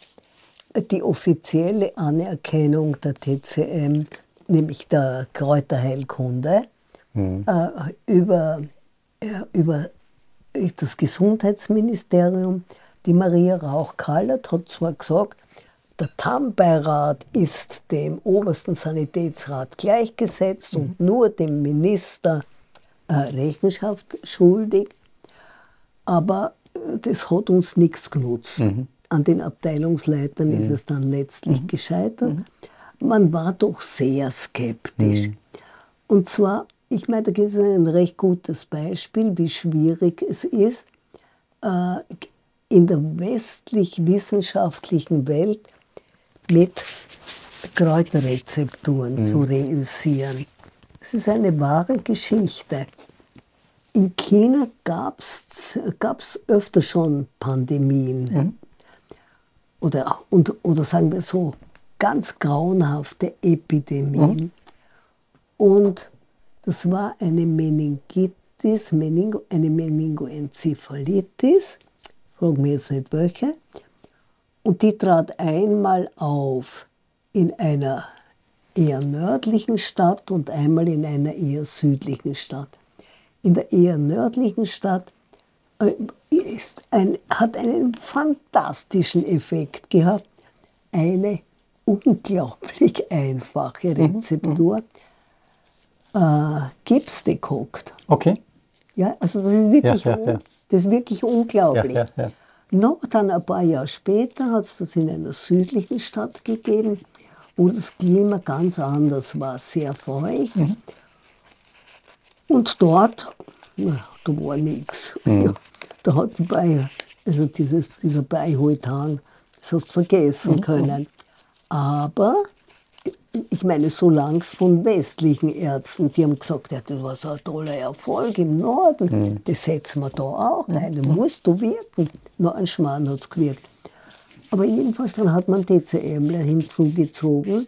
die offizielle Anerkennung der TCM, nämlich der Kräuterheilkunde, Mhm. äh, über, ja, über das Gesundheitsministerium. Die Maria Rauch-Kallert hat zwar gesagt, der TAM-Beirat ist dem obersten Sanitätsrat gleichgesetzt und nur dem Minister äh, Rechenschaft schuldig, aber äh, das hat uns nichts genutzt. An den Abteilungsleitern ist es dann letztlich gescheitert. Man war doch sehr skeptisch. Und zwar, ich meine, da gibt es ein recht gutes Beispiel, wie schwierig es ist, äh, in der westlich-wissenschaftlichen Welt mit Kräuterrezepturen zu reüssieren. Das ist eine wahre Geschichte. In China gab es öfter schon Pandemien. Oder, und, oder sagen wir so, ganz grauenhafte Epidemien. Und das war eine Meningitis, Meningo, eine Meningoenzephalitis, frag mich jetzt nicht welche. Und die trat einmal auf in einer eher nördlichen Stadt und einmal in einer eher südlichen Stadt. In der eher nördlichen Stadt äh, ist ein, hat einen fantastischen Effekt gehabt. Eine unglaublich einfache Rezeptur. Äh, Gips dekokt. okay. Ja, also das ist wirklich, Ja, ja, ja. Das ist wirklich unglaublich. Noch dann ein paar Jahre später hat es das in einer südlichen Stadt gegeben, wo das Klima ganz anders war, sehr feucht. Und dort, na, da war nichts. Ja, da hat die Bayer, also dieses, dieser Beiholtang, das hast du vergessen können. Aber ich meine, solange es von westlichen Ärzten, die haben gesagt, ja, das war so ein toller Erfolg im Norden, das setzen wir da auch ein, das musst du wirken. Noch ein Schmarrn hat es gewirkt. Aber jedenfalls, dann hat man DCMler hinzugezogen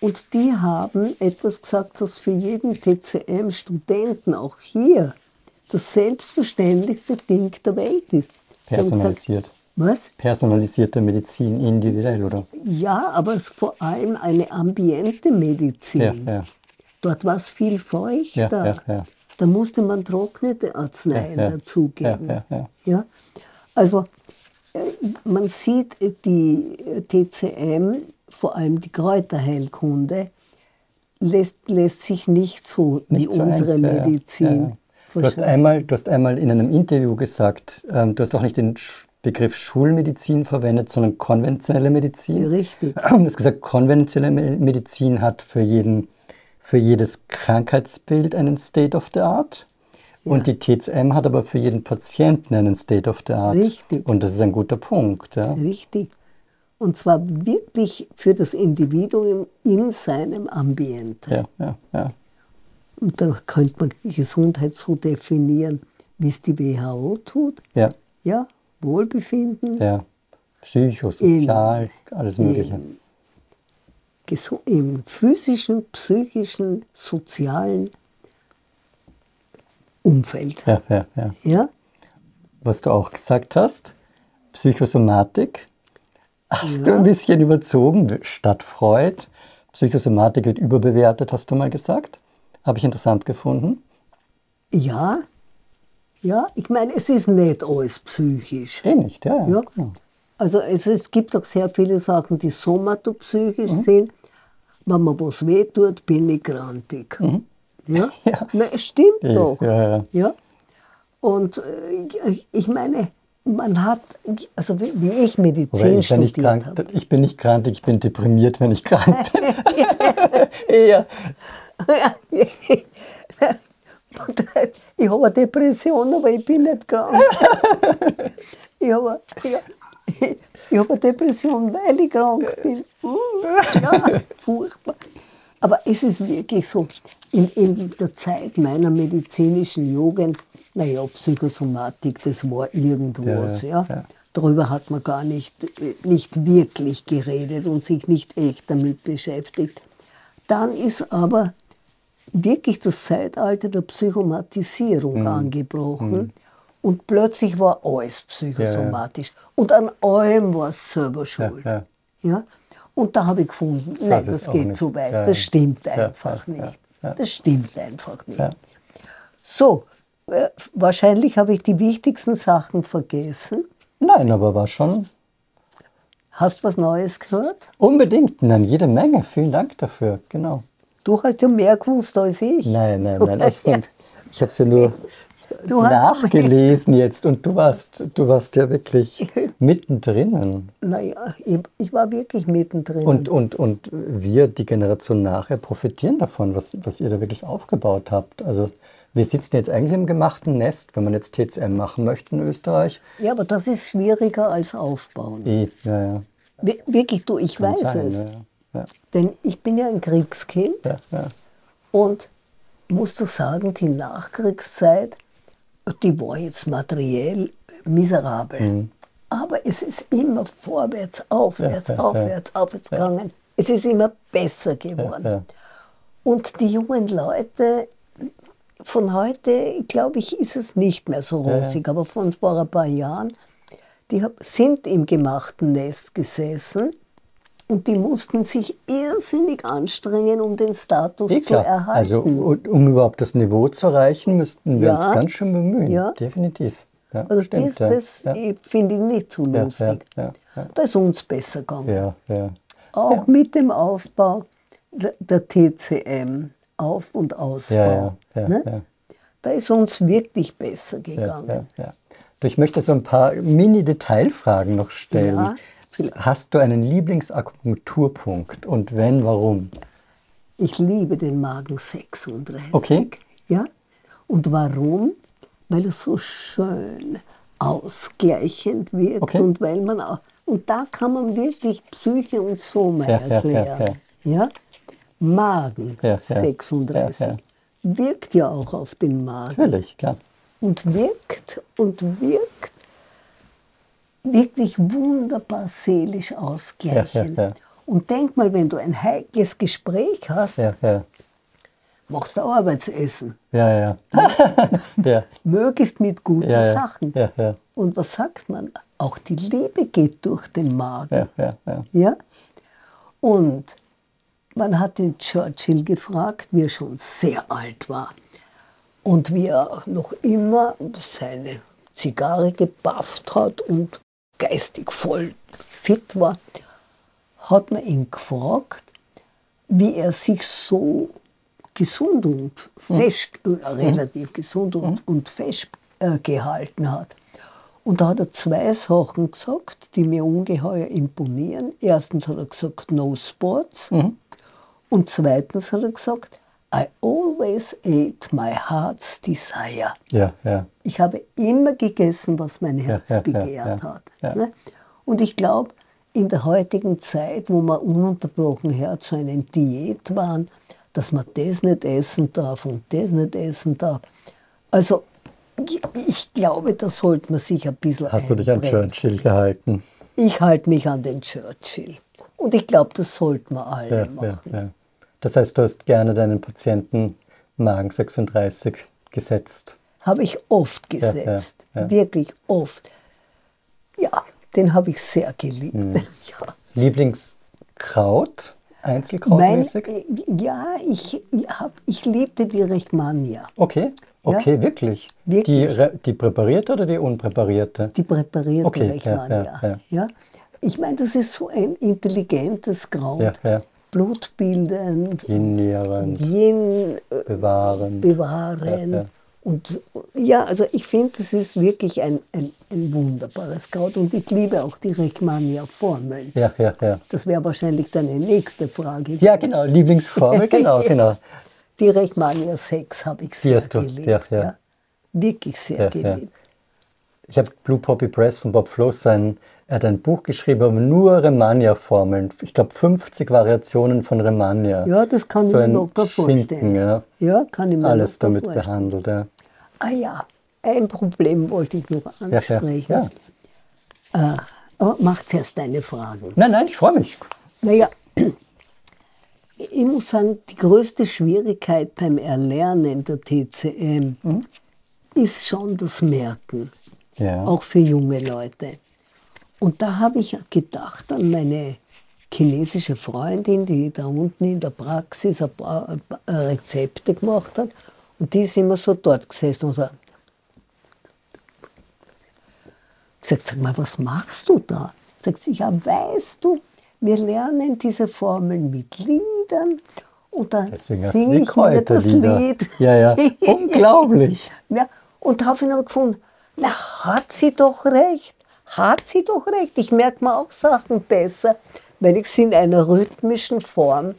und die haben etwas gesagt, das für jeden TCM-Studenten auch hier das selbstverständlichste Ding der Welt ist. Gesagt, Personalisiert. was? Personalisierte Medizin individuell, oder? Ja, aber es ist vor allem eine ambiente Medizin. Ja, ja. Dort war es viel feuchter. Ja. Da musste man trocknete Arzneien dazugeben. Ja? Also äh, man sieht äh, die äh, TCM, vor allem die Kräuterheilkunde, lässt, lässt sich nicht so wie Nicht so unsere eins. Medizin. Du hast, einmal, du hast einmal in einem Interview gesagt, ähm, du hast auch nicht den Begriff Schulmedizin verwendet, sondern konventionelle Medizin. Richtig. Du hast gesagt, konventionelle Me- Medizin hat für, jeden, für jedes Krankheitsbild einen State of the Art. Und die TCM hat aber für jeden Patienten einen State of the Art. Richtig. Und das ist ein guter Punkt. Ja. Richtig. Und zwar wirklich für das Individuum in seinem Ambiente. Ja, ja, ja. Und da könnte man Gesundheit so definieren, wie es die WHO tut. ja, Ja, Wohlbefinden, ja. Psychosozial, alles Mögliche. im, im physischen, psychischen, sozialen Umfeld. Ja, ja, ja. Ja? was du auch gesagt hast, Psychosomatik, hast Ja. du ein bisschen überzogen, statt Freud. Psychosomatik wird überbewertet, hast du mal gesagt. Habe ich interessant gefunden. Ja, ja, ich meine, es ist nicht alles psychisch. Eh nicht, ja. Ja. genau. Also es, es gibt auch sehr viele Sachen, die somatopsychisch sind. Wenn mir was wehtut, bin ich grantig. Ja? Ja. Na, es stimmt Eh, doch. Ja, ja. Ja? Und äh, ich- ich meine, man hat, also wie wie ich Medizin ich, studiert krank, habe. ich bin nicht krank, ich bin deprimiert, wenn ich krank bin. Eher. Ich habe eine Depression, aber ich bin nicht krank. Ich habe, ja, ich, ich habe eine Depression, weil ich krank bin. Ja, furchtbar. Aber es ist wirklich so, in, in der Zeit meiner medizinischen Jugend, naja, Psychosomatik, das war irgendwas. Ja, Ja, ja. Darüber hat man gar nicht, nicht wirklich geredet und sich nicht echt damit beschäftigt. Dann ist aber wirklich das Zeitalter der Psychomatisierung Mhm. angebrochen. Und plötzlich war alles psychosomatisch. Und an allem war es selber schuld. ja. Ja? Und da habe ich gefunden, nein, ist das geht zu weit. Ja, Das ja. stimmt Ja, einfach ja, ja, nicht. ja. Das stimmt einfach nicht. Ja. So, äh, wahrscheinlich habe ich die wichtigsten Sachen vergessen. Nein, aber war schon Hast du was Neues gehört? unbedingt. Nein, jede Menge. Vielen Dank dafür. Genau. Du hast ja mehr gewusst als ich. Nein, nein, nein. Das war, ich habe es ja nur Du nachgelesen jetzt und du warst, du warst ja wirklich mittendrin. Naja, ich, ich war wirklich mittendrin. Und, und, und wir, die Generation nachher, profitieren davon, was, was ihr da wirklich aufgebaut habt. Also wir sitzen jetzt eigentlich im gemachten Nest, wenn man jetzt TCM machen möchte in Österreich. ja, aber das ist schwieriger als aufbauen. Eh, ja, ja. Wir- Wirklich, du, ich Kann weiß sein, es. Ja, ja, Denn ich bin ja ein Kriegskind ja, und muss dir sagen, die Nachkriegszeit, die war jetzt materiell miserabel. Mhm. Aber es ist immer vorwärts, aufwärts, aufwärts, aufwärts gegangen. Es ist immer besser geworden. Und die jungen Leute von heute, glaube ich, ist es nicht mehr so rosig, aber von vor ein paar Jahren, die sind im gemachten Nest gesessen und die mussten sich irrsinnig anstrengen, um den Status Eh zu erhalten. Also um, um überhaupt das Niveau zu erreichen, müssten wir Ja. uns ganz schön bemühen. Ja. Definitiv. Ja, also stimmt, das, das finde ich nicht so Ja, lustig. Da ist uns besser gegangen. Ja, ja. Auch mit dem Aufbau der, TCM, Auf- und Ausbau. Ne? Da ist uns wirklich besser gegangen. ja, ja. Du, ich möchte so ein paar Mini-Detailfragen noch stellen. Hast du einen Lieblingsakupunkturpunkt und wenn, warum? Ich liebe den Magen 36. Okay. Ja? Und warum? weil er so schön ausgleichend wirkt Okay. und weil man auch, und da kann man wirklich Psyche und Soma Ja, ja, ja, erklären. Ja, Magen Ja, ja. 36 Ja, ja. wirkt ja auch auf den Magen Natürlich, klar. und wirkt und wirkt wirklich wunderbar seelisch ausgleichend. Ja, ja, ja. Und denk mal, wenn du ein heikles Gespräch hast, machst du Arbeitsessen. Ja, ja. ja, Möglichst mit guten. Sachen. Und was sagt man? Auch die Liebe geht durch den Magen. Ja, ja, ja. Ja? Und man hat den Churchill gefragt, wie er schon sehr alt war und wie er noch immer seine Zigarre gebafft hat und geistig voll fit war, hat man ihn gefragt, wie er sich so gesund und fest, äh, relativ gesund und, und fest äh, gehalten hat. Und da hat er zwei Sachen gesagt, die mir ungeheuer imponieren. Erstens hat er gesagt, no sports. Und zweitens hat er gesagt, I always ate my heart's desire. Ja, ja. Ich habe immer gegessen, was mein Herz ja, ja, begehrt ja, hat. ja. ne? Und ich glaube, in der heutigen Zeit, wo wir ununterbrochen her zu einer Diät waren, dass man das nicht essen darf und das nicht essen darf. Also ich, glaube, da sollte man sich ein bisschen Hast du dich an. Churchill gehalten? Ich halte mich an den Churchill. Und ich glaube, das sollten wir alle Ja, ja, machen. ja. Das heißt, du hast gerne deinen Patienten Magen 36 gesetzt. Habe ich oft Ja, ja, gesetzt. ja. Wirklich oft. Ja, den habe ich sehr geliebt. Hm. Ja. Lieblingskraut? Mein, Einzelkrautmäßig? äh, ja, ich, hab, ich liebte die Rechmania. Okay, Ja. okay, wirklich. Wirklich. Die, die präparierte oder die unpräparierte? Die präparierte Okay, ja, Rechmania. ja, Ja, Ich meine, das ist so ein intelligentes Kraut. Ja, ja. Blutbildend, Yin, Yin äh, bewahren. bewahren. Ja, ja. Und ja, also ich finde, das ist wirklich ein, ein, ein wunderbares Kraut. Und ich liebe auch die Rechmania-Formeln. Ja, ja, ja. Das wäre wahrscheinlich deine nächste Frage. Ja, genau, Lieblingsformel, genau, genau. Die Rechmania 6 habe ich sehr du, geliebt. ja, ja. Wirklich sehr Ja, ja. geliebt. Ich habe Blue Poppy Press von Bob Floss, sein, er hat ein Buch geschrieben, aber nur Remania-Formeln. Ich glaube 50 Variationen von Remania. Ja, das kann so ich mir locker vorstellen. Schinken, ja. Ja, kann ich mir Alles damit vorstellen. behandelt. Ja. Ah ja, ein Problem wollte ich noch Ja, ja, ansprechen. ja. Äh, aber mach zuerst deine Fragen. Nein, nein, ich freue mich. Naja, ich muss sagen, die größte Schwierigkeit beim Erlernen der TCM Mhm. ist schon das Merken, Ja. auch für junge Leute. Und da habe ich gedacht an meine chinesische Freundin, die da unten in der Praxis ein paar äh, Rezepte gemacht hat. Und die ist immer so dort gesessen und hat gesagt, sag mal, was machst du da? Sagt sie, ja, weißt du, wir lernen diese Formeln mit Liedern und dann singe ich mir das Kräuterlieder. Lied. Ja, ja. Unglaublich. Ja, und daraufhin habe ich gefunden, na, hat sie doch recht, hat sie doch recht. Ich merke mir auch Sachen besser, wenn ich sie in einer rhythmischen Form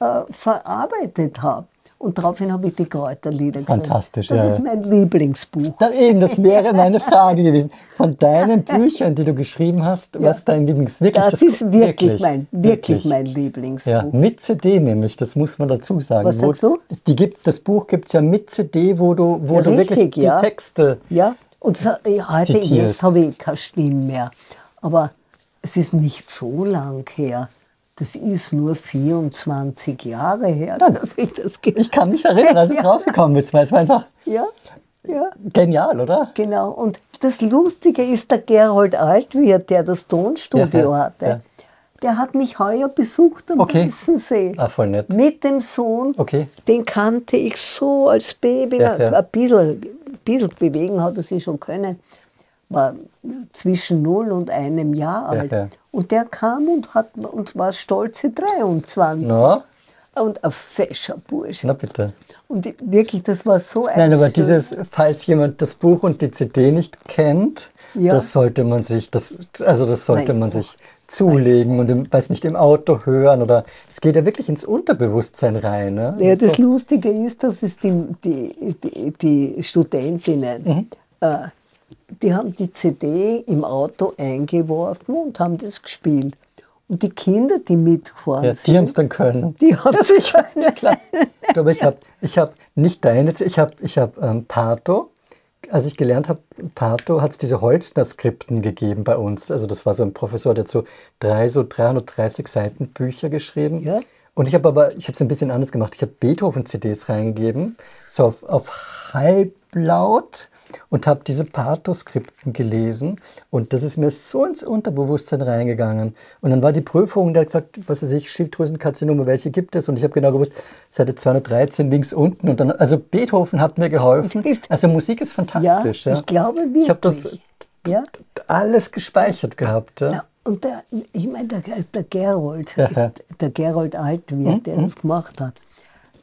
äh, verarbeitet habe. Und daraufhin habe ich die Kräuterlieder geschrieben. Fantastisch, Das ja, ist ja. mein Lieblingsbuch. Da eben, das wäre meine Frage gewesen. Von deinen Büchern, die du geschrieben hast, was dein Lieblings wirklich Das ist wirklich, mein, wirklich, wirklich. mein Lieblingsbuch. Ja, mit CD nämlich, das muss man dazu sagen. Was Wo- sagst du? Die gibt, das Buch gibt es ja mit CD, wo du, wo Ja, du wirklich richtig, die ja. Texte. Ja, und ja, heute, jetzt habe ich keine Stimme mehr. Aber es ist nicht so lang her. Das ist nur 24 Jahre her, dass ich das ge Ich kann mich erinnern, als es Ja. rausgekommen ist, weil es war einfach Ja, ja, genial, oder? genau. Und das Lustige ist, der Gerold Altwirt, der das Tonstudio Ja, ja, hatte, ja. der hat mich heuer besucht am Okay. Weißensee. Ah, voll nett. Mit dem Sohn. Okay. Den kannte ich so als Baby. Ja, ja. Ein, bisschen, bisschen bewegen hat er sich schon können. War zwischen null und einem Jahr Ja, alt. ja. Und der kam und, hat, und war stolze 23. Na, Und ein fescher Bursche. na bitte. Und ich- wirklich, das war so ein Nein, aber dieses, falls jemand das Buch und die CD nicht kennt, Ja. das sollte man sich, das, also das sollte Nein. man sich zulegen und im, weiß nicht im Auto hören oder es geht ja wirklich ins Unterbewusstsein rein. Ne? Ja, das Lustige ist, dass es die, die, die, die Studentinnen, mhm. äh, die haben die CD im Auto eingeworfen und haben das gespielt. Und die Kinder, die mitgefahren ja, sind, die haben es dann können. Die haben es können. Klar. Aber ich habe ich hab nicht deine, ich habe ich hab, ähm, Pato als ich gelernt habe, Pato, hat es diese Holzner-Skripten gegeben bei uns. Also das war so ein Professor, der hat so drei, so 330 Seiten Bücher geschrieben. Ja. Und ich habe aber, ich habe es ein bisschen anders gemacht. Ich habe Beethoven-CDs reingegeben, so auf, auf halblaut und habe diese Pathoskripten gelesen und das ist mir so ins Unterbewusstsein reingegangen. Und dann war die Prüfung, der hat gesagt, was weiß ich, Schilddrüsenkarzinome, welche gibt es? Und ich habe genau gewusst, Seite 213 links unten. Und dann, also Beethoven hat mir geholfen. Also Musik ist fantastisch. Ja, ja. ich glaube wirklich. Ich habe das ja? alles gespeichert gehabt. Ja. ja und der, ich meine, der, der Gerold, der Gerold Altwirt, der mhm. das gemacht hat,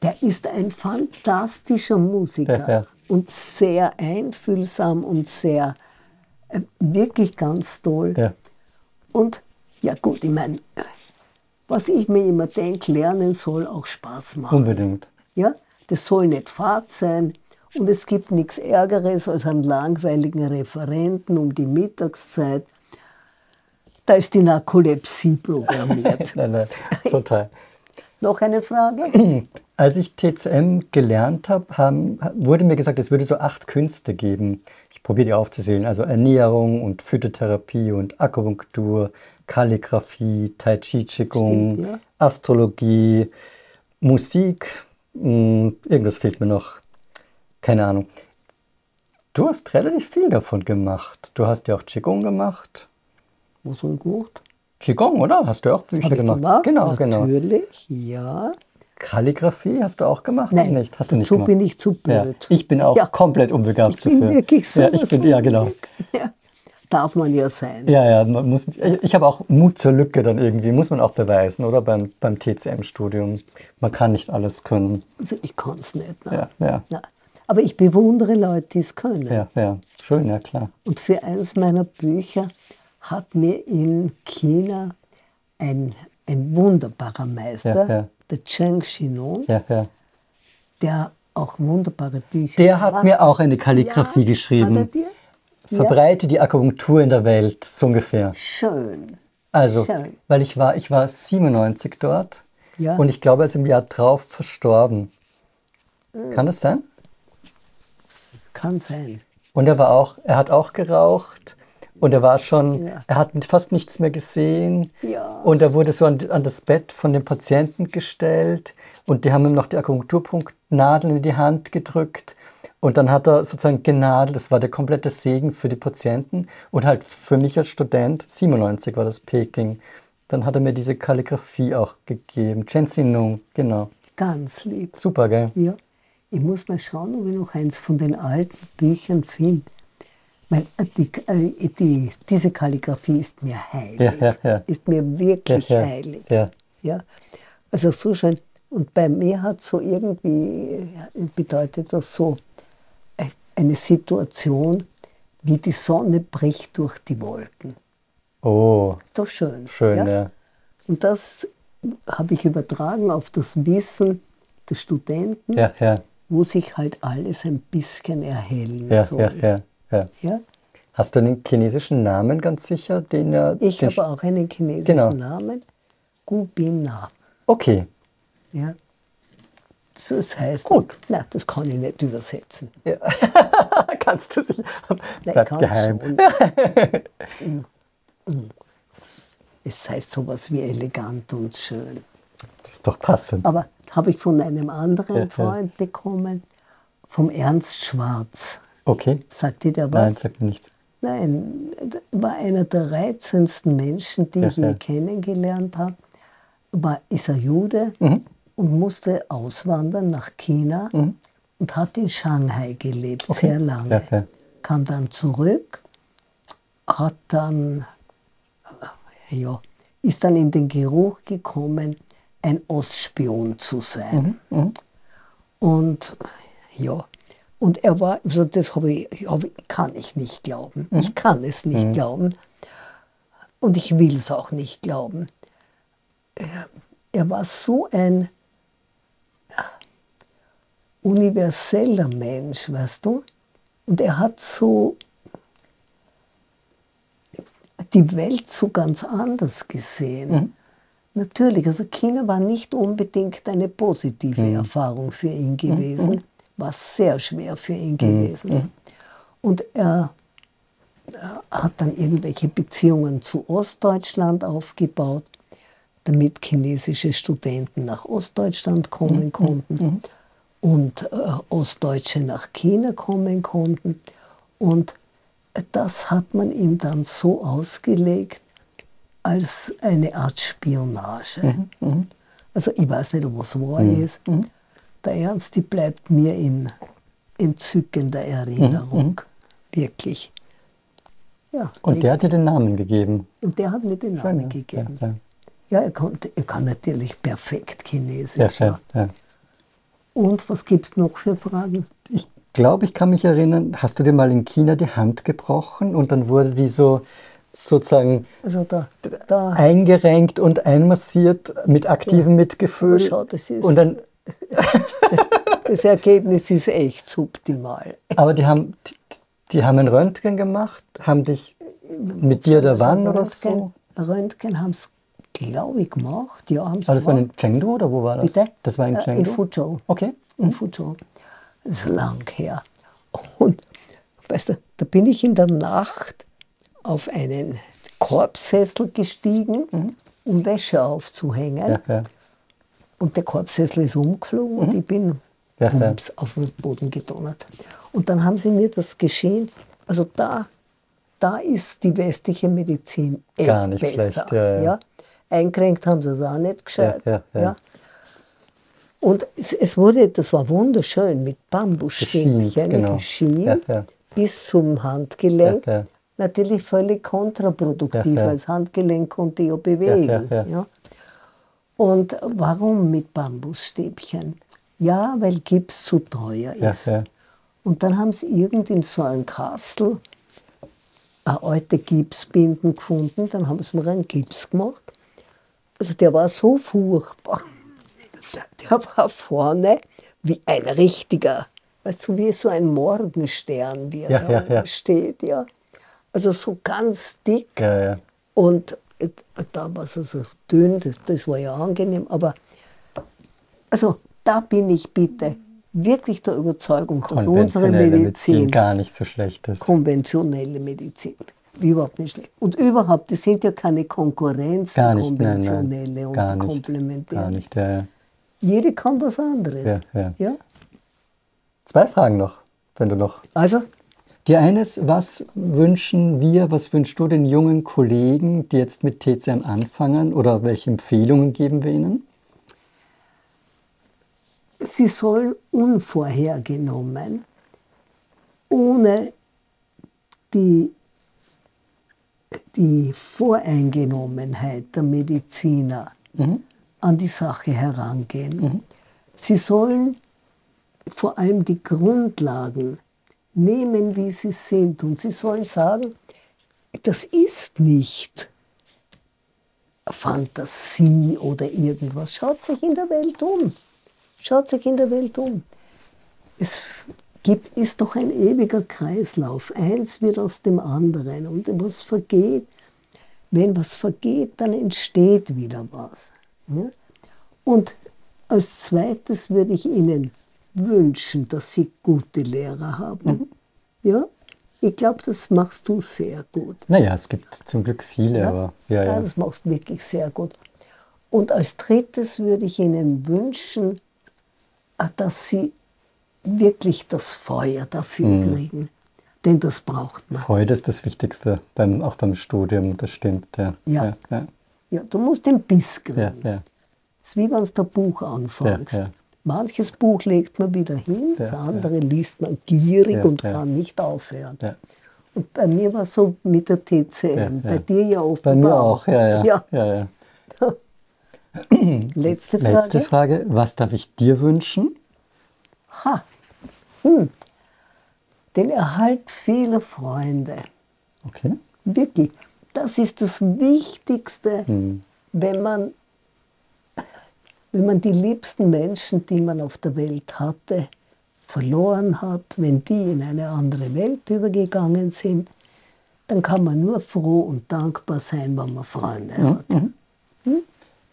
der ist ein fantastischer Musiker und sehr einfühlsam und sehr, äh, wirklich ganz toll. Ja. Und ja gut, ich meine, was ich mir immer denke, lernen soll auch Spaß machen. Unbedingt. Ja, das soll nicht Fahrt sein. Und es gibt nichts Ärgeres als einen langweiligen Referenten um die Mittagszeit. Da ist die Narkolepsie programmiert. nein, nein, total. Noch eine Frage? Als ich TCM gelernt habe, wurde mir gesagt, es würde so acht Künste geben. Ich probiere die aufzusehen. Also Ernährung und Phytotherapie und Akupunktur, Kalligraphie, Tai Chi Qigong, Stimmt, ja. Astrologie, Musik. Mh, hm, irgendwas fehlt mir noch. Keine Ahnung. Du hast relativ viel davon gemacht. Du hast ja auch Qigong gemacht. Was und gut? Qigong, oder? Hast du auch Bücher gemacht? gemacht? Genau, Natürlich, genau. Natürlich, ja. Kalligrafie hast du auch gemacht? Nein, nicht? Hast du nicht gemacht? bin ich zu blöd. Ja, ich bin auch ja. komplett unbegabt ich bin dafür. Wirklich so ja, ich bin, ja, genau. Ja. Darf man ja sein. Ja, ja, man muss, ich habe auch Mut zur Lücke dann irgendwie, muss man auch beweisen, oder? Beim, beim TCM-Studium. Man kann nicht alles können. Also ich kann es nicht. Ne? Ja, ja. Na. Aber ich bewundere Leute, die es können. Ja, ja, schön, ja klar. Und für eines meiner Bücher hat mir in China ein, ein wunderbarer Meister, ja, ja der Cheng Xinon, ja, der auch wunderbare Bücher Der hat mir auch eine Kalligrafie ja, geschrieben. Verbreite die Akupunktur in der Welt, so ungefähr. Schön. Also, Schön. weil ich war, ich war 97 dort und ich glaube, er ist im Jahr drauf verstorben. Mhm. Kann das sein? Kann sein. Und er war auch, er hat auch geraucht und er war schon, ja. er hat fast nichts mehr gesehen. Ja. Und er wurde so an, an, das Bett von dem Patienten gestellt. Und die haben ihm noch die Akupunkturpunktnadeln in die Hand gedrückt. Und dann hat er sozusagen genadelt. Das war der komplette Segen für die Patienten. Und halt für mich als Student, 97 war das Peking. Dann hat er mir diese Kalligrafie auch gegeben. Chen Xinung, genau. Ganz lieb. Super, gell? Ja. Ich muss mal schauen, ob ich noch eins von den alten Büchern finde. Weil äh, die, äh, die, diese Kalligrafie ist mir heilig. Ja, ja, ja. Ist mir wirklich heilig. Ja. Also so schön. Und bei mir hat so irgendwie, bedeutet das so äh, eine Situation, wie die Sonne bricht durch die Wolken. Oh. Ist doch schön. Schön, ja. Und das habe ich übertragen auf das Wissen der Studenten, wo sich halt alles ein bisschen erhellen soll. Ja, ja. Hast du einen chinesischen Namen ganz sicher? Den er, ich den habe auch einen chinesischen genau. Namen. Gu Bin Na. Okay. Ja. Das heißt, Gut. na, das kann ich nicht übersetzen. Ja. kannst du sicher. Bleib geheim. Mm. Mm. es heißt sowas wie elegant und schön. Das ist doch passend. Aber habe ich von einem anderen ja, Freund ja. bekommen, vom Ernst Schwarz. Okay. Sagt dir der was? Nein, sagt nichts. Nein, war einer der reizendsten Menschen, die ja, ich je ja. kennengelernt habe. War, ist er Jude mhm. und musste auswandern nach China mhm. und hat in Shanghai gelebt, okay. sehr lange. Ja, Kam dann zurück, hat dann, ja, ist dann in den Geruch gekommen, ein Ostspion zu sein. Mhm. mhm. Und ja, und er war, also das habe ich, hab kann ich nicht glauben. Mhm. Ich kann es nicht mhm. glauben. und ich will es auch nicht glauben. Er, er war so ein universeller Mensch, weißt du? Und er hat so die Welt so ganz anders gesehen. Mhm. Natürlich, also China war nicht unbedingt eine positive mhm. Erfahrung für ihn gewesen, mhm. War sehr schwer für ihn gewesen. Mhm. Und er hat dann irgendwelche Beziehungen zu Ostdeutschland aufgebaut, damit chinesische Studenten nach Ostdeutschland kommen mhm. konnten mhm. und äh, Ostdeutsche nach China kommen konnten. Und das hat man ihm dann so ausgelegt als eine Art Spionage. Mhm. mhm. Also ich weiß nicht, was wahr mhm. ist. Mhm. Der Ernst, die bleibt mir in entzückender Erinnerung. Wirklich. Ja, und der hat dir den Namen gegeben. Und der hat mir den Namen schön, gegeben. Ja, ja. ja, er, konnte, er kann natürlich perfekt Chinesisch. Ja, schön, ja. Und was gibt es noch für Fragen? Ich glaube, ich kann mich erinnern, hast du dir mal in China die Hand gebrochen und dann wurde die so sozusagen also da, da. eingerenkt und einmassiert mit aktivem ja. Mitgefühl. Schau, das ist und dann das Ergebnis ist echt subtimal. Aber die haben, die, die haben ein Röntgen gemacht, haben dich mit dir da wann oder so? Röntgen haben es, glaube ich, gemacht. Ja, haben's Aber das gemacht. war in Chengdu oder wo war das? Bitte? Das war in Chengdu? In Fuzhou. Okay. In. Fuzhou. Das ist lang her. Und weißt du, da bin ich in der Nacht auf einen Korbsessel gestiegen, mhm. um Wäsche aufzuhängen. Ja, ja. Und der Korbsessel ist umgeflogen mhm. und ich bin ja, auf den Boden gedonnert. Und dann haben sie mir das geschehen. Also da, da ist die westliche Medizin echt Gar nicht besser. Schlecht, ja, ja. Eingerenkt haben sie es auch nicht gescheit. Ja, Und es, es, wurde, das war wunderschön, mit Bambusstäbchen genau. geschient bis zum Handgelenk. Natürlich völlig kontraproduktiv, weil das Handgelenk konnte ja bewegen. Ja, Und warum mit Bambusstäbchen? Ja, weil Gips zu teuer ist. Und dann haben sie irgendwie in so einem Kastel eine alte Gipsbinden gefunden, dann haben sie mir einen Gips gemacht. Also der war so furchtbar. Der war vorne wie ein richtiger, weißt du, wie so ein Morgenstern, wie er ja, da ja, ja. steht, ja. Also so ganz dick. Ja, ja. Und da war es also dünn, das, das war ja angenehm, aber also da bin ich bitte wirklich der Überzeugung, dass unsere Medizin, Medizin, gar nicht so schlecht ist. Konventionelle Medizin. Überhaupt nicht schlecht. Und überhaupt, das sind ja keine Konkurrenz, gar die nicht, konventionelle nein, nein. und gar komplementäre. Gar nicht, ja, ja. Jede kann was anderes. Ja, ja. ja? Zwei Fragen noch, wenn du noch. Also? Die eine ist, was wünschen wir, was wünschst du den jungen Kollegen, die jetzt mit TCM anfangen oder welche Empfehlungen geben wir ihnen? sie soll unvorhergenommen, ohne die, die Voreingenommenheit der Mediziner mhm. an die Sache herangehen. Mhm. Sie sollen vor allem die Grundlagen nehmen, wie sie sind. Und sie sollen sagen, das ist nicht Fantasie oder irgendwas. Schaut sich in der Welt um. Schaut sich in der Welt um. Es gibt, ist doch ein ewiger Kreislauf. Eins wird aus dem anderen. Und was vergeht, wenn was vergeht, dann entsteht wieder was. Und als zweites würde ich Ihnen wünschen, dass Sie gute Lehrer haben. Mhm. Ja? Ich glaube, das machst du sehr gut. Naja, es gibt zum Glück viele, ja? aber ja, ja. ja, das machst du wirklich sehr gut. Und als drittes würde ich Ihnen wünschen, Ah, dass sie wirklich das Feuer dafür mhm. kriegen. Denn das braucht man. Freude ist das Wichtigste, beim, auch beim Studium, das stimmt. Ja, ja. ja, ja. du musst den Biss kriegen. Ja, ja. Das ist wie wenn du ein Buch anfängst. Manches Buch legt man wieder hin, das andere liest man gierig und kann nicht aufhören. Und bei mir war es so mit der TCM, bei dir ja offenbar Bei mir auch, ja. ja. Letzte Frage. Letzte Frage. Was darf ich dir wünschen? Ha. Hm. Den Erhalt vieler Freunde. Okay. Wirklich. das ist das Wichtigste, Mhm. wenn man, wenn man die liebsten Menschen, die man auf der Welt hatte, verloren hat, wenn die in eine andere Welt übergegangen sind, dann kann man nur froh und dankbar sein, wenn man Freunde hat.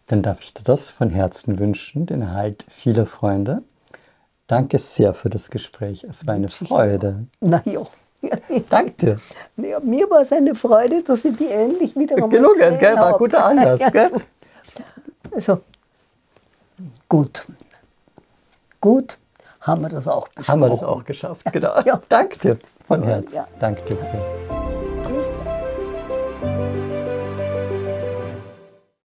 Dann darf ich dir das von Herzen wünschen, den Erhalt vieler Freunde. Danke sehr für das Gespräch. Es war eine Freude. Na ja. Danke dir. Ja, mir war es eine Freude, dass ich die endlich wieder einmal Gelungen, gesehen gell? War guter Anlass, gell? Also, gut. Gut, haben wir das auch besprochen. Haben wir das auch geschafft, genau. Ja. Danke dir von Herzen. Ja. Danke dir sehr.